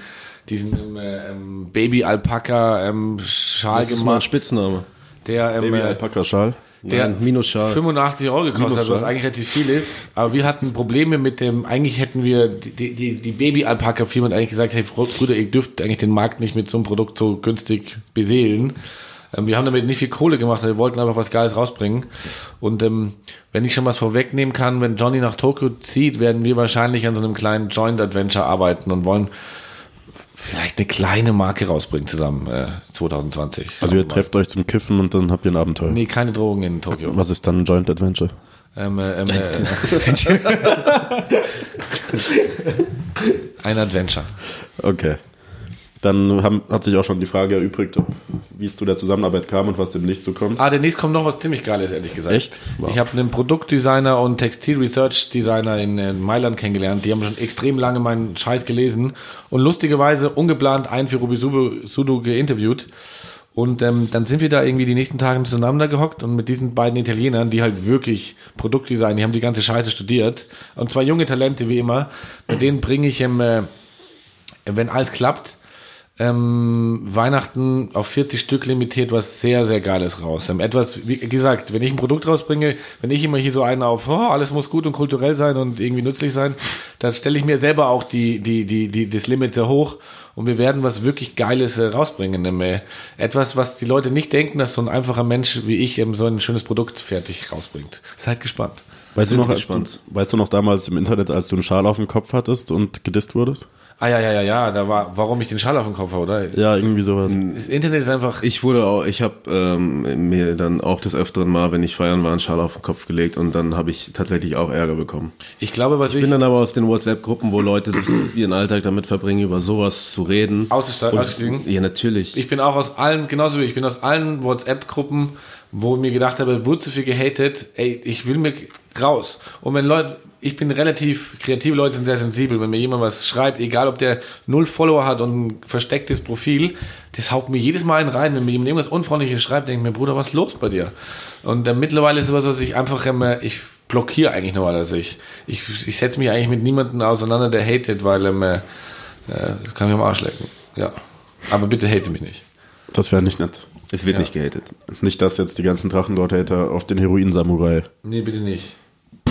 diesen ähm, äh, ähm, Baby-Alpaka ähm, Schal Das ist mal ein gemacht, Spitzname. Der, ähm, Baby äh, Alpaka Schal. der Nein, Minusschal. 85 Euro gekostet hat, was eigentlich relativ viel ist. Aber wir hatten Probleme mit dem, eigentlich hätten wir, die, die, die Baby-Alpaka-Firma eigentlich gesagt, hey Brüder, ihr dürft eigentlich den Markt nicht mit so einem Produkt so günstig beseelen. Ähm, Wir haben damit nicht viel Kohle gemacht, wir wollten einfach was Geiles rausbringen. Und ähm, wenn ich schon was vorwegnehmen kann, wenn Johnny nach Tokio zieht, werden wir wahrscheinlich an so einem kleinen Joint-Adventure arbeiten und wollen vielleicht eine kleine Marke rausbringen zusammen äh, 2020. Also ihr trefft euch zum Kiffen und dann habt ihr ein Abenteuer. Nee, keine Drogen in Tokio. Was ist dann ein Joint Adventure? Ähm, äh, ähm, äh, [LAUGHS] ein Adventure. Okay. Dann haben, hat sich auch schon die Frage erübrigt, wie es zu der Zusammenarbeit kam und was demnächst so kommt. Ah, demnächst kommt noch was ziemlich Geiles, ehrlich gesagt. Echt? Wow. Ich habe einen Produktdesigner und Textil-Research-Designer in äh, Mailand kennengelernt. Die haben schon extrem lange meinen Scheiß gelesen und lustigerweise ungeplant einen für Ruby Sudo, Sudo geinterviewt. Und ähm, dann sind wir da irgendwie die nächsten Tage zueinander gehockt und mit diesen beiden Italienern, die halt wirklich Produktdesign, die haben die ganze Scheiße studiert. Und zwei junge Talente wie immer, mit denen bringe ich, ähm, äh, wenn alles klappt, ähm, Weihnachten auf 40 Stück limitiert was sehr, sehr Geiles raus. Ähm, etwas, wie gesagt, wenn ich ein Produkt rausbringe, wenn ich immer hier so einen auf, oh, alles muss gut und kulturell sein und irgendwie nützlich sein, dann stelle ich mir selber auch die, die, die, die, das Limit sehr hoch und wir werden was wirklich Geiles äh, rausbringen. Ähm, äh, etwas, was die Leute nicht denken, dass so ein einfacher Mensch wie ich ähm, so ein schönes Produkt fertig rausbringt. Seid gespannt. Weißt du, noch, gespannt. weißt du noch damals im Internet, als du einen Schal auf dem Kopf hattest und gedisst wurdest? Ah ja, ja, ja, ja, da war, warum ich den Schal auf dem Kopf habe, oder? Ja, irgendwie sowas. Das Internet ist einfach Ich wurde auch, ich habe ähm, mir dann auch des öfteren Mal, wenn ich feiern war, einen Schal auf den Kopf gelegt und dann habe ich tatsächlich auch Ärger bekommen. Ich glaube, was Ich ich, bin dann aber aus den WhatsApp-Gruppen, wo Leute ihren Alltag damit verbringen, über sowas zu reden. Ausgestiegen? Ja, natürlich. ich bin auch aus allen, genauso wie ich bin aus allen WhatsApp-Gruppen, wo ich mir gedacht habe, wurde zu viel gehatet, ey, ich will mir raus. Und wenn Leute, ich bin relativ, kreative Leute sind sehr sensibel, wenn mir jemand was schreibt, egal ob der null Follower hat und ein verstecktes Profil, das haut mir jedes Mal einen rein. Wenn mir jemand irgendwas Unfreundliches schreibt, denke ich mir, Bruder, was ist los bei dir? Und äh, mittlerweile ist es was, was ich einfach immer, ich blockiere eigentlich normalerweise. Ich, ich, ich setze mich eigentlich mit niemandem auseinander, der hatet, weil ähm, äh, äh, kann mich am Arsch lecken. Ja. Aber bitte hate mich nicht. Das wäre nicht nett. es wird Ja. nicht gehatet. Nicht, dass jetzt die ganzen Drachen dort Hater auf den Heroin-Samurai Nee, bitte nicht.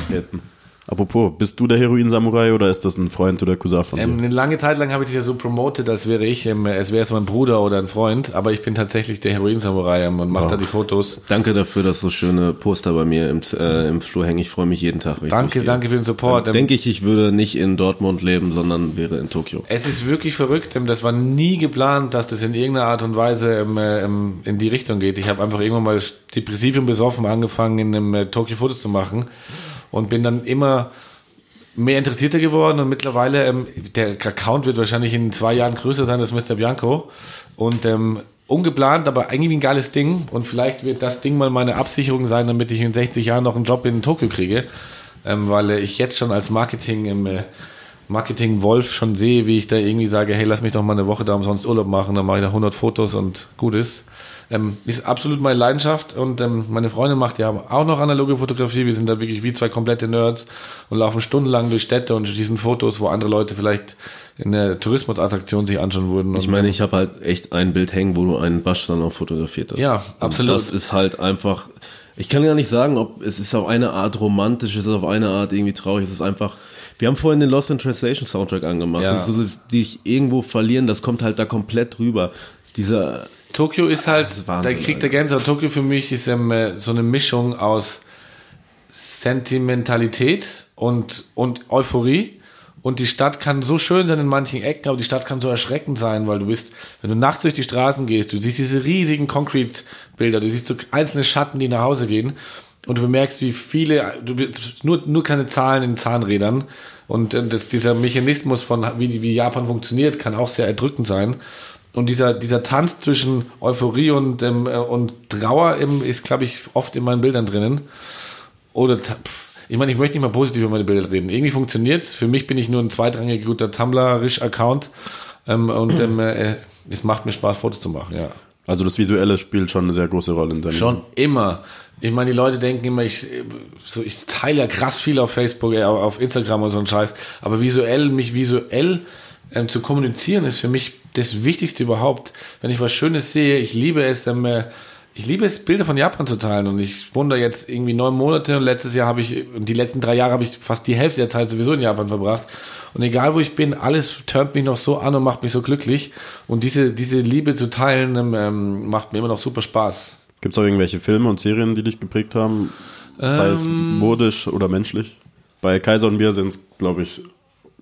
haten. Apropos, bist du der Heroin-Samurai oder ist das ein Freund oder Cousin von Ähm, dir? eine lange Zeit lang habe ich das ja so promotet, als wäre ich, ähm, es wäre es mein Bruder oder ein Freund, aber ich bin tatsächlich der Heroin-Samurai ähm, und mache da die Fotos. Danke dafür, dass so schöne Poster bei mir im, äh, im Flur hängen. Ich freue mich jeden Tag. wenn ich Danke, danke für den Support. Ähm, Denke ich, ich würde nicht in Dortmund leben, sondern wäre in Tokio. Es ist wirklich verrückt. ähm, Das war nie geplant, dass das in irgendeiner Art und Weise ähm, äh, ähm, in die Richtung geht. Ich habe einfach irgendwann mal depressiv und besoffen angefangen, in einem äh, Tokio Fotos zu machen und bin dann immer mehr interessierter geworden und mittlerweile, ähm, der Account wird wahrscheinlich in zwei Jahren größer sein als Mr. Bianco und ähm, ungeplant, aber eigentlich ein geiles Ding und vielleicht wird das Ding mal meine Absicherung sein, damit ich in 60 Jahren noch einen Job in Tokio kriege. ähm, weil äh, ich jetzt schon als Marketing im äh, Marketing Wolf schon sehe, wie ich da irgendwie sage, hey, lass mich doch mal eine Woche da umsonst Urlaub machen, dann mache ich da 100 Fotos und gut ist. Ähm, ist absolut meine Leidenschaft und ähm, meine Freundin macht ja auch noch analoge Fotografie. Wir sind da wirklich wie zwei komplette Nerds und laufen stundenlang durch Städte und schießen Fotos, wo andere Leute vielleicht in der Tourismusattraktion sich anschauen würden. Ich meine, ich habe halt echt ein Bild hängen, wo du einen Waschsalon fotografiert hast. Ja, absolut. Und das ist halt einfach, ich kann gar nicht sagen, ob es ist auf eine Art romantisch, es ist auf eine Art irgendwie traurig, es ist einfach, wir haben vorhin den Lost in Translation Soundtrack angemacht Ja. und so, die ich irgendwo verlieren, das kommt halt da komplett rüber. Dieser, Tokio ist halt, Das ist Wahnsinn, da kriegt der Gänsehaut. Tokio für mich ist ähm, äh, so eine Mischung aus Sentimentalität und, und Euphorie. Und die Stadt kann so schön sein in manchen Ecken, aber die Stadt kann so erschreckend sein, weil du bist, wenn du nachts durch die Straßen gehst, du siehst diese riesigen Concrete-Bilder, du siehst so einzelne Schatten, die nach Hause gehen und du bemerkst, wie viele, du nur, nur keine Zahlen in Zahnrädern. Und äh, das, dieser Mechanismus von, wie, wie Japan funktioniert, kann auch sehr erdrückend sein. Und dieser, dieser Tanz zwischen Euphorie und, ähm, äh, und Trauer im, ist, glaube ich, oft in meinen Bildern drinnen. Oder, ich meine, ich möchte nicht mal positiv über meine Bilder reden. Irgendwie funktioniert's. Für mich bin ich nur ein zweitrangig guter Tumblr-Account. Ähm, und ähm, äh, es macht mir Spaß, Fotos zu machen, ja. Also das Visuelle spielt schon eine sehr große Rolle in deinem Schon immer. Ich meine, die Leute denken immer, ich, so, ich teile ja krass viel auf Facebook, äh, auf Instagram und so ein Scheiß. Aber visuell, mich visuell ähm, zu kommunizieren, ist für mich das Wichtigste überhaupt. Wenn ich was Schönes sehe, ich liebe es, ähm, äh, ich liebe es, Bilder von Japan zu teilen. Und ich wohne da jetzt irgendwie neun Monate und letztes Jahr habe ich, und die letzten drei Jahre habe ich fast die Hälfte der Zeit sowieso in Japan verbracht. Und egal wo ich bin, alles turnt mich noch so an und macht mich so glücklich. Und diese, diese Liebe zu teilen ähm, ähm, macht mir immer noch super Spaß. Gibt es auch irgendwelche Filme und Serien, die dich geprägt haben? Sei es Ähm. modisch oder menschlich? Bei Kaiser und mir sind es, glaube ich,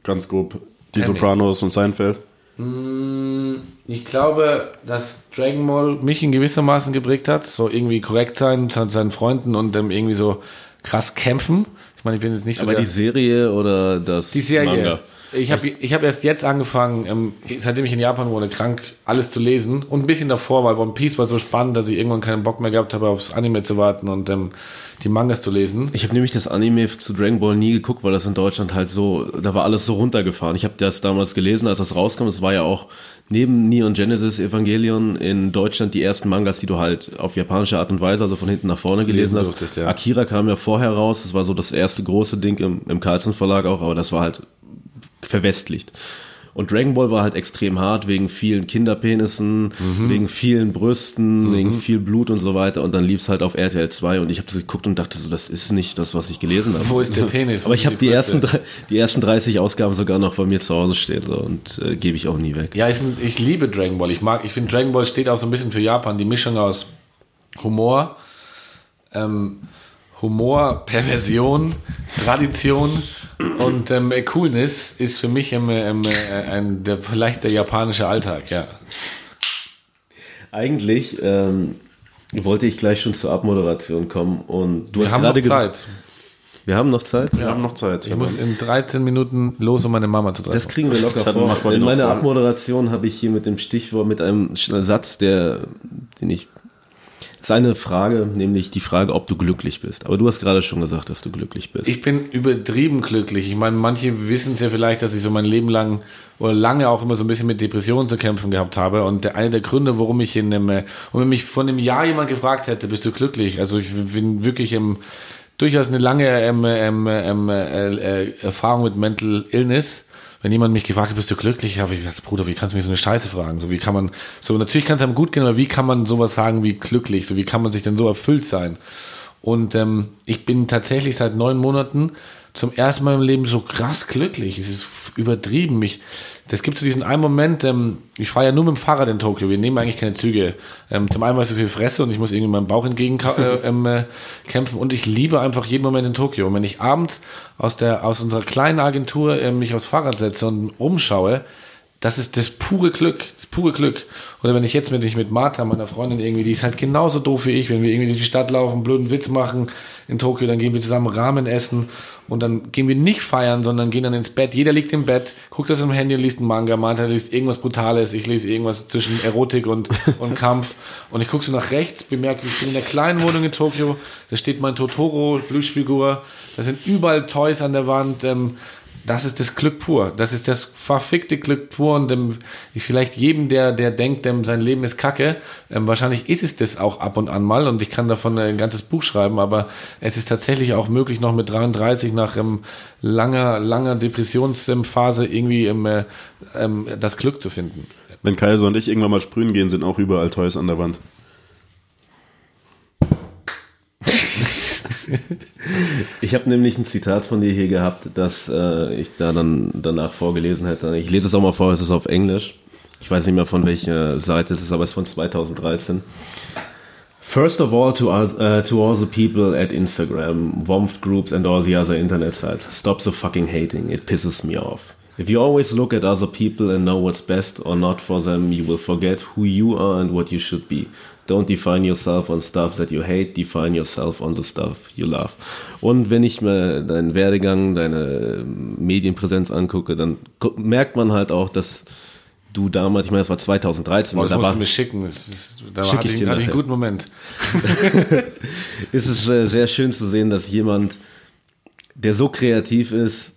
ganz grob die Kenn ich. Sopranos und Seinfeld. Ich glaube, dass Dragon Ball mich in gewissermaßen geprägt hat. So irgendwie korrekt sein zu seinen Freunden und ähm, irgendwie so krass kämpfen. Ich meine, ich bin jetzt nicht so aber der, die Serie oder das die Serie. Manga? Ich habe ich hab erst jetzt angefangen, ähm, seitdem ich in Japan wohne, krank alles zu lesen. Und ein bisschen davor, weil One Piece war so spannend, dass ich irgendwann keinen Bock mehr gehabt habe, aufs Anime zu warten und ähm, die Mangas zu lesen. Ich habe nämlich das Anime zu Dragon Ball nie geguckt, weil das in Deutschland halt so, da war alles so runtergefahren. Ich habe das damals gelesen, als das rauskam. Es war ja auch neben Neon Genesis Evangelion in Deutschland die ersten Mangas, die du halt auf japanische Art und Weise, also von hinten nach vorne gelesen Lesen hast. ja. Akira kam ja vorher raus. Das war so das erste große Ding im, im Carlsen Verlag auch, aber das war halt verwestlicht. Und Dragon Ball war halt extrem hart wegen vielen Kinderpenissen, Mhm. wegen vielen Brüsten, wegen viel Blut und so weiter. Und dann lief es halt auf RTL 2 und ich habe das geguckt und dachte so, das ist nicht das, was ich gelesen habe. Wo ist der Penis? Aber ich habe die, Brüste? ersten, die ersten 30 Ausgaben sogar noch bei mir zu Hause stehen so, und äh, gebe ich auch nie weg. Ja, ich, ich liebe Dragon Ball. Ich mag, ich finde Dragon Ball steht auch so ein bisschen für Japan. Die Mischung aus Humor, ähm, Humor, Perversion, Tradition und ähm, äh, Coolness ist für mich ähm, ähm, äh, ein, der, vielleicht der japanische Alltag, ja. Eigentlich ähm, wollte ich gleich schon zur Abmoderation kommen und du Wir hast haben noch gerade gesagt, Zeit. wir haben noch Zeit. Wir haben noch Zeit. Ich muss in 13 Minuten los, um meine Mama zu treffen. Das kriegen wir locker Dann vor. In noch meiner. Abmoderation habe ich hier mit dem Stichwort, mit einem Satz, der, den ich, das ist eine Frage, nämlich die Frage, ob du glücklich bist. Aber du hast gerade schon gesagt, dass du glücklich bist. Ich bin übertrieben glücklich. Ich meine, manche wissen es ja vielleicht, dass ich so mein Leben lang oder lange auch immer so ein bisschen mit Depressionen zu kämpfen gehabt habe. Und der, einer der Gründe, warum ich einem, äh, und wenn mich vor einem Jahr jemand gefragt hätte, bist du glücklich? Also ich bin wirklich im, durchaus eine lange ähm, ähm, ähm, äh, äh, Erfahrung mit Mental Illness. Wenn jemand mich gefragt hat, bist du glücklich, habe ich gesagt, Bruder, wie kannst du mich so eine Scheiße fragen? So, wie kann man, so, natürlich kann es einem gut gehen, aber wie kann man sowas sagen wie glücklich? So, wie kann man sich denn so erfüllt sein? Und ähm, ich bin tatsächlich seit neun Monaten zum ersten Mal im Leben so krass glücklich. Es ist übertrieben. Mich, das gibt so diesen einen Moment, ähm, ich fahre ja nur mit dem Fahrrad in Tokio. Wir nehmen eigentlich keine Züge. Ähm, zum einen, weil ich so viel fresse und ich muss irgendwie meinem Bauch entgegen [LAUGHS] äh, ähm, äh, kämpfen. Und ich liebe einfach jeden Moment in Tokio. Und wenn ich abends aus, der, aus unserer kleinen Agentur äh, mich aufs Fahrrad setze und umschaue, das ist das pure Glück, das pure Glück. Oder wenn ich jetzt mit, ich mit Martha, meiner Freundin irgendwie, die ist halt genauso doof wie ich, wenn wir irgendwie durch die Stadt laufen, blöden Witz machen, in Tokio, dann gehen wir zusammen Ramen essen und dann gehen wir nicht feiern, sondern gehen dann ins Bett. Jeder liegt im Bett, guckt das im Handy und liest einen Manga. Martha liest irgendwas Brutales, ich lese irgendwas zwischen Erotik und, [LAUGHS] und Kampf. Und ich gucke so nach rechts, bemerke, ich bin in der kleinen Wohnung in Tokio, da steht mein Totoro, Plüschfigur, da sind überall Toys an der Wand, ähm, das ist das Glück pur. Das ist das verfickte Glück pur. Und ähm, vielleicht jedem, der, der denkt, ähm, sein Leben ist kacke, ähm, wahrscheinlich ist es das auch ab und an mal. Und ich kann davon ein ganzes Buch schreiben, aber es ist tatsächlich auch möglich, noch mit 33 nach ähm, langer, langer Depressionsphase irgendwie ähm, äh, ähm, das Glück zu finden. Wenn Kaiser und ich irgendwann mal sprühen gehen, sind auch überall Toys an der Wand. [LAUGHS] [LAUGHS] Ich habe nämlich ein Zitat von dir hier gehabt, das äh, ich da dann danach vorgelesen hätte. Ich lese es auch mal vor, es ist auf Englisch. Ich weiß nicht mehr von welcher Seite es ist, aber es ist von 2013. First of all, to, uh, to all the people at Instagram, Womft groups and all the other internet sites, stop the fucking hating. It pisses me off. If you always look at other people and know what's best or not for them, you will forget who you are and what you should be. Don't define yourself on stuff that you hate, define yourself on the stuff you love. Und wenn ich mir deinen Werdegang, deine Medienpräsenz angucke, dann merkt man halt auch, dass du damals, ich meine, das war 2013. Boah, das da musst war, du mir schicken. Das ist, da Schick hatte ich dir hatte ich einen guten Moment. [LAUGHS] ist es äh, sehr schön zu sehen, dass jemand, der so kreativ ist,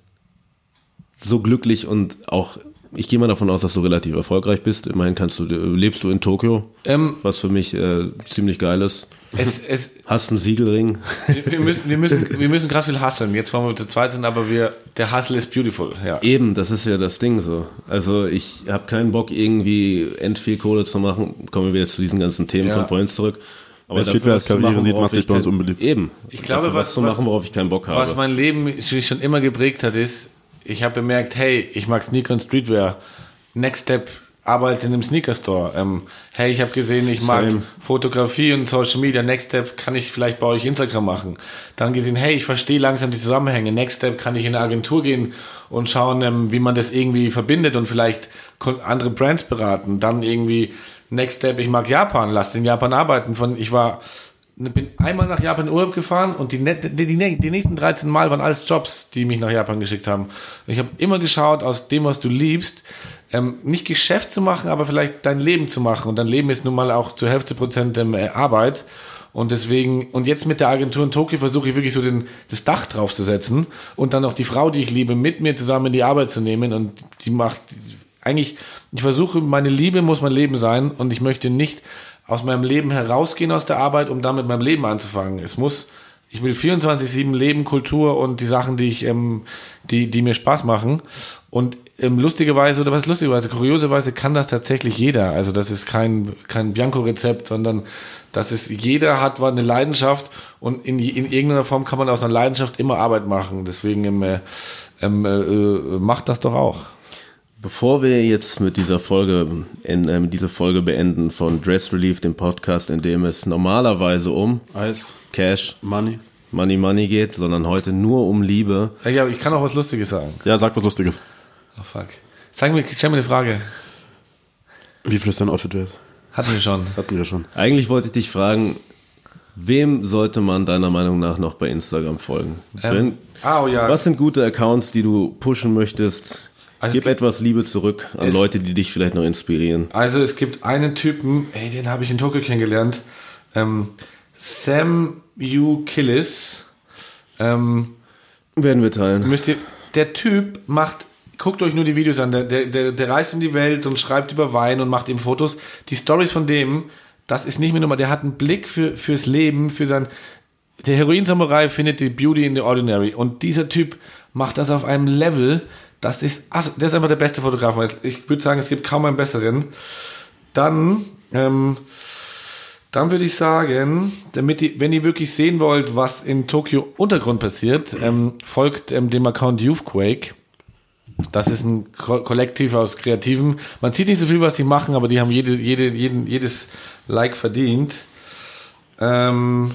so glücklich und auch, ich gehe mal davon aus, dass du relativ erfolgreich bist. Immerhin kannst du, lebst du in Tokio, Ähm, was für mich äh, ziemlich geil ist. es, es, Hast einen Siegelring. wir, müssen, wir, müssen, wir müssen krass viel hasseln. Jetzt wollen wir zu zweit sind, aber wir, der Hustle ist beautiful. Ja. Eben, das ist ja das Ding so. Also ich habe keinen Bock irgendwie end viel Kohle zu machen. Kommen wir wieder zu diesen ganzen Themen Ja. von vorhin zurück. Aber Wer dafür Streetwear als was zu Karriere sieht, macht sich ich bei uns unbeliebt. Eben. Ich glaube, Dafür was- zu was- machen, worauf ich keinen Bock habe. Was mein Leben schon immer geprägt hat, ist, ich habe bemerkt, hey, ich mag Sneaker und Streetwear. Next Step, arbeite in einem Sneaker Store. Ähm, hey, ich habe gesehen, ich mag Same. Fotografie und Social Media. Next Step kann ich vielleicht bei euch Instagram machen. Dann gesehen, hey, ich verstehe langsam die Zusammenhänge. Next Step kann ich in eine Agentur gehen und schauen, ähm, wie man das irgendwie verbindet und vielleicht andere Brands beraten. Dann irgendwie Next Step, ich mag Japan, lass in Japan arbeiten. Von ich war bin einmal nach Japan in Urlaub gefahren und die, die, die, die nächsten 13 Mal waren alles Jobs, die mich nach Japan geschickt haben. Ich habe immer geschaut, aus dem, was du liebst, ähm, nicht Geschäft zu machen, aber vielleicht dein Leben zu machen. Und dein Leben ist nun mal auch zu Hälfte Prozent ähm, äh, Arbeit. Und deswegen, und jetzt mit der Agentur in Tokio versuche ich wirklich so den, das Dach draufzusetzen und dann auch die Frau, die ich liebe, mit mir zusammen in die Arbeit zu nehmen. Und die macht, eigentlich, ich versuche, meine Liebe muss mein Leben sein und ich möchte nicht aus meinem Leben herausgehen aus der Arbeit, um dann mit meinem Leben anzufangen. Es muss, ich will 24-7 Leben, Kultur und die Sachen, die ich, ähm, die, die mir Spaß machen. Und ähm, lustigerweise, oder was lustigerweise, kurioserweise kann das tatsächlich jeder. Also das ist kein, kein Bianco-Rezept, sondern das ist, jeder hat eine Leidenschaft und in, in irgendeiner Form kann man aus einer Leidenschaft immer Arbeit machen. Deswegen ähm, äh, ähm, äh, äh, macht das doch auch. Bevor wir jetzt mit dieser Folge, in, ähm, diese Folge beenden von Dress Relief, dem Podcast, in dem es normalerweise um Eis, Cash, Money. Money, Money geht, sondern heute nur um Liebe. Ja, Ja, ich kann auch was Lustiges sagen. Ja, sag was Lustiges. Oh fuck. Sag mir, stell mir eine Frage. Wie viel ist dein Outfit wert? Hatten wir schon. Hatten wir schon. Eigentlich wollte ich dich fragen, wem sollte man deiner Meinung nach noch bei Instagram folgen? Wenn, ah, oh ja. Was sind gute Accounts, die du pushen möchtest? Also Gib gibt- etwas Liebe zurück an es- Leute, die dich vielleicht noch inspirieren. Also es gibt einen Typen, ey, den habe ich in Tokio kennengelernt. Ähm, Sam U. Killis. Ähm, Werden wir teilen. müsst ihr, der Typ macht, guckt euch nur die Videos an, der, der, der, der reist in die Welt und schreibt über Wein und macht eben Fotos. Die Stories von dem, das ist nicht mehr nur mal, der hat einen Blick für, fürs Leben, für sein, der Heroin-Samurai findet die Beauty in the Ordinary und dieser Typ macht das auf einem Level, das ist, also, der ist einfach der beste Fotograf. Ich würde sagen, es gibt kaum einen besseren. Dann, ähm, dann würde ich sagen, damit ihr, wenn ihr wirklich sehen wollt, was in Tokio Untergrund passiert, ähm, folgt ähm, dem Account Youthquake. Das ist ein Ko Kollektiv aus Kreativen. Man sieht nicht so viel, was sie machen, aber die haben jede, jede, jeden, jedes Like verdient. Ähm,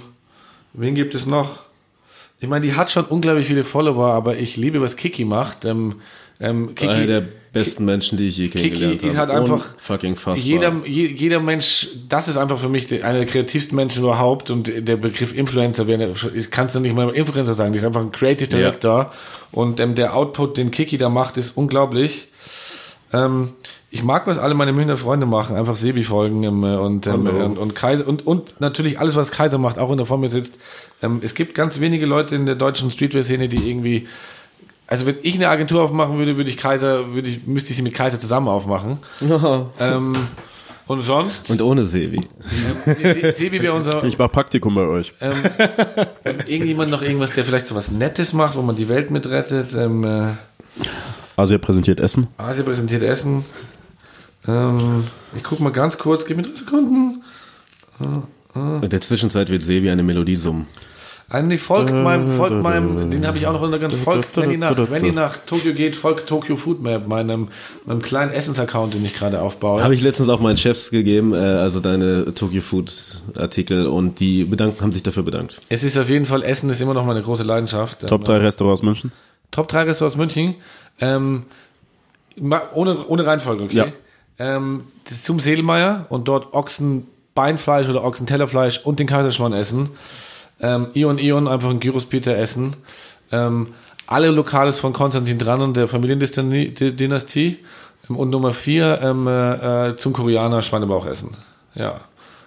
wen gibt es noch? Ich meine, die hat schon unglaublich viele Follower, aber ich liebe, was Kiki macht. Ähm, ähm, Kiki, Einer der besten Menschen, die ich je kennengelernt Kiki habe. halt einfach fucking fassbar. Jeder, je, jeder Mensch, das ist einfach für mich einer der kreativsten Menschen überhaupt und der Begriff Influencer, wäre- kannst du nicht mal Influencer sagen, die ist einfach ein Creative Director und ähm, der Output, den Kiki da macht, ist unglaublich. Ähm, ich mag, was alle meine Münchner Freunde machen, einfach Sebi folgen ähm, und, ähm, und, und Kaiser und, und natürlich alles, was Kaiser macht, auch wenn er vor mir sitzt. Ähm, es gibt ganz wenige Leute in der deutschen Streetwear-Szene, die irgendwie also wenn ich eine Agentur aufmachen würde, würde ich Kaiser, würde ich, müsste ich sie mit Kaiser zusammen aufmachen. [LAUGHS] ähm, und sonst, Und ohne Sevi. Se- Sebi wäre unser, Ich mach Praktikum bei euch. ähm, irgendjemand noch irgendwas, der vielleicht so was Nettes macht, wo man die Welt mitrettet. Ähm, äh, Asia präsentiert Essen. Asia präsentiert Essen. Ähm, ich gucke mal ganz kurz, gib mir drei Sekunden. In der Zwischenzeit wird Sevi eine Melodie summen. Die folgt meinem, folgt meinem, den habe ich auch noch untergangen. Folgt, wenn ihr nach, wenn ihr nach Tokio geht, folgt Tokyo Food Map, meinem, meinem kleinen Essensaccount, den ich gerade aufbaue. Habe ich letztens auch meinen Chefs gegeben, äh, also deine Tokyo Food Artikel und die bedankt, haben sich dafür bedankt. Es ist auf jeden Fall, Essen ist immer noch meine große Leidenschaft. Top Ähm, 3 Restaurants München. Top 3 Restaurants München. Ähm, ohne, ohne Reihenfolge, okay? Ja. Ähm, das ist zum Seelmeier und dort Ochsenbeinfleisch oder Ochsentellerfleisch und den Kaiserschmarrn essen. Ähm, Ion Ion, einfach ein Gyros Peter essen. Ähm, alle Lokales von Konstantin Dran und der Familiendynastie. Ähm, Und Nummer 4 ähm, äh, äh, zum Koreaner Schweinebauch essen. Ja.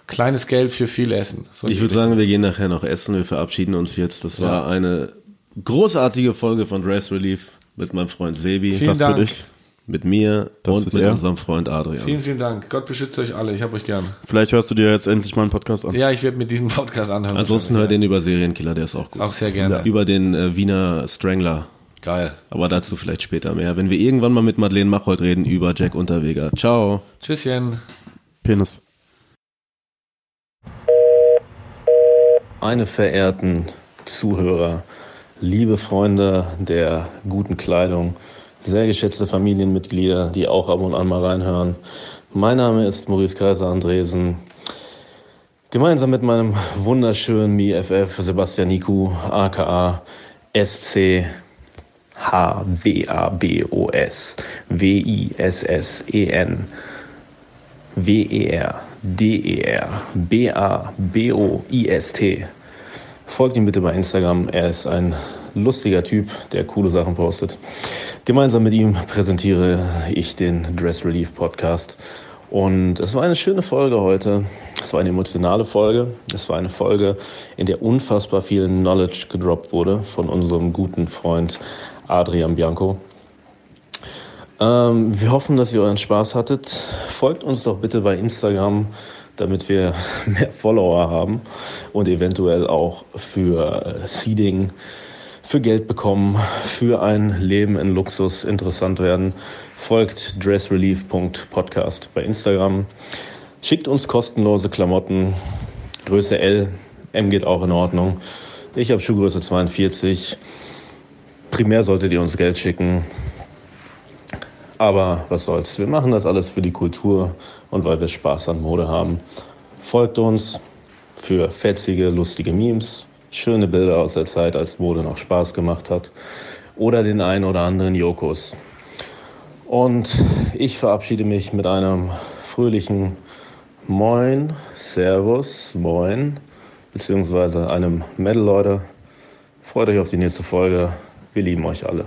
Kleines Geld für viel Essen. So Ich würde sagen, wir gehen nachher noch essen. Wir verabschieden uns jetzt. Das war eine großartige Folge von Dress Relief mit meinem Freund Sebi, Vielen Das Dank. Mit mir Das und ist mit er. unserem Freund Adrian. Vielen, vielen Dank. Gott beschütze euch alle. Ich hab euch gern. Vielleicht hörst du dir jetzt endlich mal einen Podcast an. Ja, ich werde mir diesen Podcast anhören. Ansonsten hör den über Serienkiller, der ist auch gut. Auch sehr gerne. Über den äh, Wiener Strangler. Geil. Aber dazu vielleicht später mehr. Wenn wir irgendwann mal mit Madeleine Machold reden über Jack Unterweger. Ciao. Tschüsschen. Penis. Meine verehrten Zuhörer, liebe Freunde der guten Kleidung, sehr geschätzte Familienmitglieder, die auch ab und an mal reinhören. Mein Name ist Maurice Kaiser Andresen. Gemeinsam mit meinem wunderschönen MiFF Sebastian Niku, aka SC H-W-A-B-O-S W-I-S-S-E-N W-E-R-D-E-R-B-A-B-O-I-S-T. Folgt ihm bitte bei Instagram. Er ist ein lustiger Typ, der coole Sachen postet. Gemeinsam mit ihm präsentiere ich den Dress Relief Podcast. Und es war eine schöne Folge heute. Es war eine emotionale Folge. Es war eine Folge, in der unfassbar viel Knowledge gedroppt wurde von unserem guten Freund Adrian Bianco. Ähm, wir hoffen, dass ihr euren Spaß hattet. Folgt uns doch bitte bei Instagram, damit wir [LAUGHS] mehr Follower haben und eventuell auch für Seeding, für Geld bekommen, für ein Leben in Luxus interessant werden. Folgt dressrelief.podcast bei Instagram. Schickt uns kostenlose Klamotten. Größe L, M geht auch in Ordnung. Ich habe Schuhgröße 42. Primär solltet ihr uns Geld schicken. Aber was soll's, wir machen das alles für die Kultur und weil wir Spaß an Mode haben. Folgt uns für fetzige, lustige Memes, schöne Bilder aus der Zeit, als Mode noch Spaß gemacht hat oder den einen oder anderen Jokos. Und ich verabschiede mich mit einem fröhlichen Moin, Servus, Moin, beziehungsweise einem Metal, Leute. Freut euch auf die nächste Folge. Wir lieben euch alle.